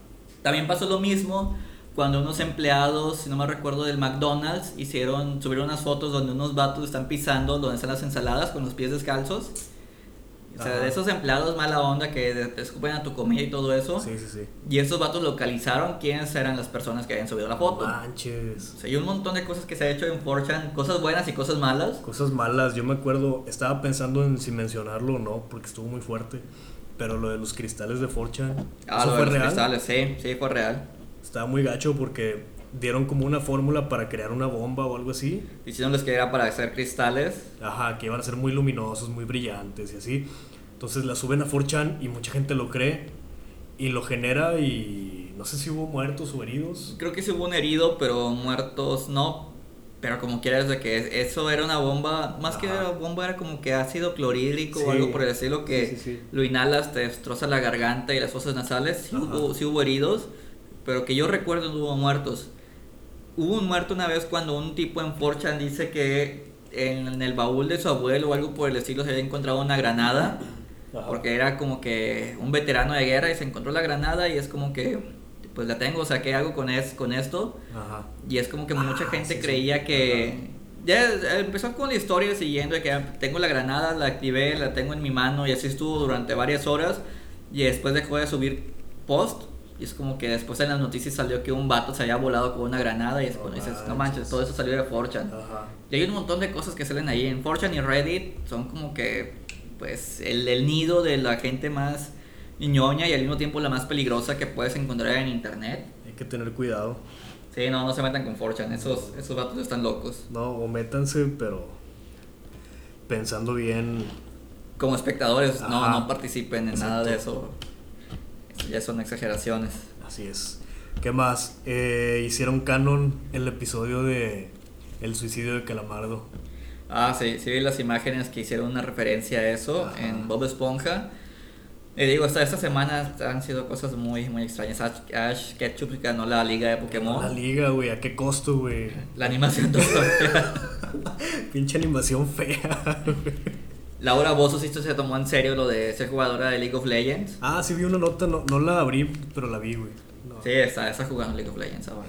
También pasó lo mismo cuando unos empleados, si no me recuerdo, del McDonald's hicieron, subieron unas fotos donde unos vatos están pisando donde están las ensaladas con los pies descalzos. O sea,
Ajá.
de esos empleados mala onda que te escupen a tu comida y todo eso.
Sí, sí, sí.
Y esos vatos localizaron quiénes eran las personas que habían subido la foto.
Manches.
O sea, hay un montón de cosas que se ha hecho en 4chan, cosas buenas y cosas malas.
Cosas malas. Yo me acuerdo, estaba pensando en si mencionarlo o no, porque estuvo muy fuerte. Pero lo de los cristales de Forchan.
Ah,
¿Eso
lo de
fue
los
real?
cristales, sí, sí, fue real.
Estaba muy gacho porque dieron como una fórmula para crear una bomba o algo así.
Diciéndoles que era para hacer cristales.
Ajá, que iban a ser muy luminosos, muy brillantes y así. Entonces la suben a 4chan y mucha gente lo cree y lo genera y no sé si hubo muertos o heridos.
Creo que sí hubo un herido, pero muertos no. Pero como quieras, de que eso era una bomba, más que
Ajá.
bomba era como que ácido clorhídrico
Sí.
o algo por el estilo que
Sí, sí, sí.
lo inhalas, te destroza la garganta y las fosas nasales. Sí
Ajá.
hubo, sí hubo heridos, pero que yo recuerdo no hubo muertos. Hubo un muerto una vez cuando un tipo en 4chan dice que en el baúl de su abuelo o algo por el estilo se había encontrado una granada.
Ajá.
Porque era como que un veterano de guerra y se encontró la granada y es como que, pues la tengo, o sea, ¿qué hago con, es, con esto?
Ajá.
Y es como que mucha
Ah,
gente
sí, sí.
creía que... Ya empezó con la historia siguiendo de que tengo la granada, la activé, la tengo en mi mano y así estuvo durante varias horas y después dejó de subir post y es como que después en las noticias salió que un vato se había volado con una granada y es cuando dices, no
manches.
todo eso salió de 4chan.
Ajá.
Y hay un montón de cosas que salen ahí. En 4chan y Reddit son como que, pues, el, el nido de la gente más ñoña y al mismo tiempo la más peligrosa que puedes encontrar en internet.
Hay que tener cuidado.
Sí, no, no se metan con 4chan. Esos, esos vatos están locos.
No, o métanse, pero pensando bien.
Como espectadores, no,
Ajá.
no participen en nada de eso. Ya son exageraciones.
Así es. ¿Qué más? Eh, hicieron canon el episodio de El suicidio de Calamardo.
Ah, sí, sí vi las imágenes que hicieron una referencia a eso
Ajá.
en Bob Esponja. Y digo, esta, esta semana han sido cosas muy, muy extrañas. Ash, Ash Ketchum ganó la liga de Pokémon.
La liga, güey, ¿a qué costo, güey?
La animación todo fea.
Pinche animación fea. güey.
Laura Bozo sí se tomó en serio lo de ser jugadora de League of Legends.
ah, sí vi una nota, no, no la abrí, pero la vi, güey. No.
Sí, está, está jugando League of Legends ahora.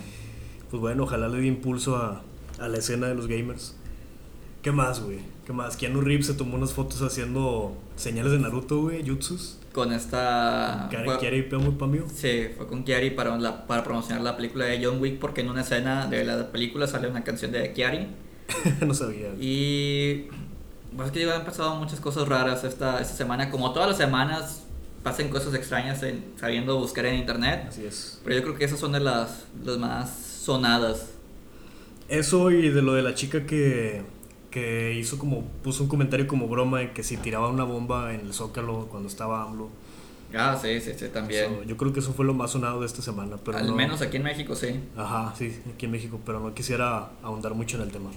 Pues bueno, ojalá le dé impulso a, a la escena de los gamers. ¿Qué más, güey? ¿Qué más? Keanu Reeves se tomó unas fotos haciendo señales de Naruto, güey, jutsus.
Con esta...
Kiara y Peo muy pamio.
Sí, fue con Kiari para, la, para promocionar la película de John Wick porque en una escena de la película sale una canción de Kiari.
no sabía. güey.
Y... Pues es que digo, han pasado muchas cosas raras esta, esta semana. Como todas las semanas pasen cosas extrañas en- sabiendo buscar en internet.
Así es.
Pero yo creo que esas son de las, las más sonadas.
Eso y de lo de la chica que, que hizo como, puso un comentario como broma de que si tiraba una bomba en el Zócalo cuando estaba AMLO.
Ah, sí, sí, sí, también.
So, yo creo que eso fue lo más sonado de esta semana. Pero
Al
no-
menos aquí en México, sí.
Ajá, sí, aquí en México, pero no quisiera ahondar mucho en el tema.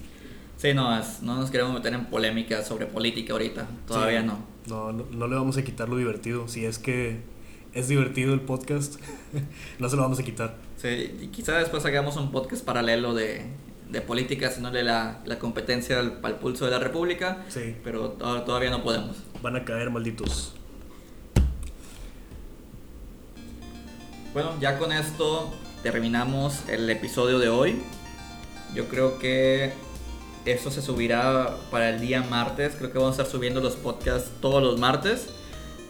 Sí, no, es- no nos queremos meter en polémica sobre política ahorita. Todavía
Sí,
no.
no. No, no le vamos a quitar lo divertido. Si es que es divertido el podcast, no se lo vamos a quitar.
Sí, y quizá después hagamos un podcast paralelo de, de política, haciéndole la, la competencia al, al pulso de la República.
Sí,
Pero to- todavía no podemos.
van a caer malditos.
Bueno, ya con esto terminamos el episodio de hoy. Yo creo que esto se subirá para el día martes. Creo que vamos a estar subiendo los podcasts todos los martes.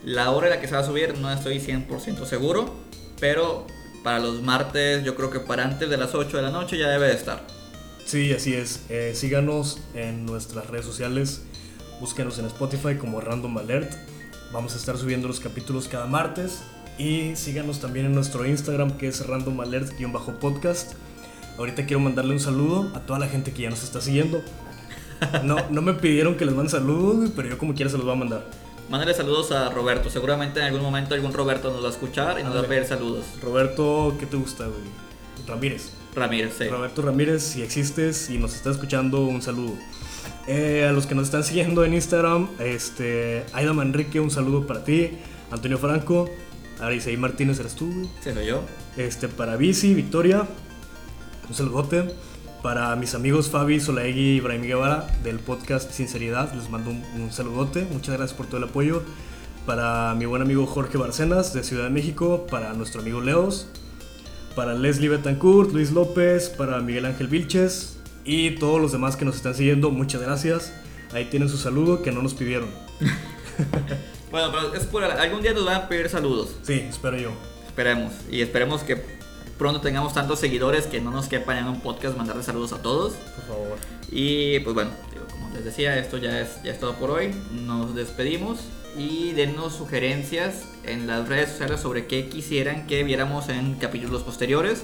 La hora en la que se va a subir no estoy 100% seguro. Pero para los martes, yo creo que para antes de las 8 de la noche ya debe de estar.
Sí, así es. Eh, síganos en nuestras redes sociales. Búsquenos en Spotify como Random Alert. Vamos a estar subiendo los capítulos cada martes. Y síganos también en nuestro Instagram que es Random Alert-podcast. Ahorita quiero mandarle un saludo a toda la gente que ya nos está siguiendo. No, no me pidieron que les mande saludos, pero yo como quiera se los voy a mandar.
Mándale saludos a Roberto. Seguramente en algún momento algún Roberto nos va a escuchar y nos va a pedir saludos.
Roberto, ¿qué te gusta, güey? Ramírez.
Ramírez, sí.
Roberto Ramírez, si existes y nos estás escuchando, un saludo. Eh, a los que nos están siguiendo en Instagram, este, Aida Manrique, un saludo para ti. Antonio Franco, Arisaí Martínez, eres tú, güey.
Sí, soy yo.
Este, para Bici, Victoria, un saludote. Para mis amigos Fabi, Solaegui y Ibrahim Guevara del podcast Sinceridad, les mando un, un saludote. Muchas gracias por todo el apoyo. Para mi buen amigo Jorge Barcenas de Ciudad de México, para nuestro amigo Leos, para Leslie Betancourt, Luis López, para Miguel Ángel Vilches y todos los demás que nos están siguiendo, muchas gracias. Ahí tienen su saludo que no nos pidieron.
Bueno, pero es por algún día nos van a pedir saludos.
Sí, espero yo.
Esperemos. Y esperemos que pronto tengamos tantos seguidores que no nos quepan en un podcast mandarle saludos a todos.
Por favor.
Y pues bueno, digo, como les decía, esto ya es, ya es todo por hoy. Nos despedimos y denos sugerencias en las redes sociales sobre qué quisieran que viéramos en capítulos posteriores.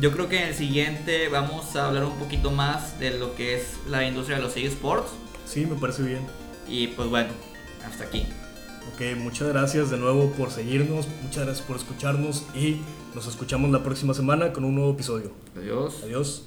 Yo creo que en el siguiente vamos a hablar un poquito más de lo que es la industria de los eSports.
Sí, me parece bien.
Y pues bueno, hasta aquí.
Ok, muchas gracias de nuevo por seguirnos, muchas gracias por escucharnos y nos escuchamos la próxima semana con un nuevo episodio.
Adiós.
Adiós.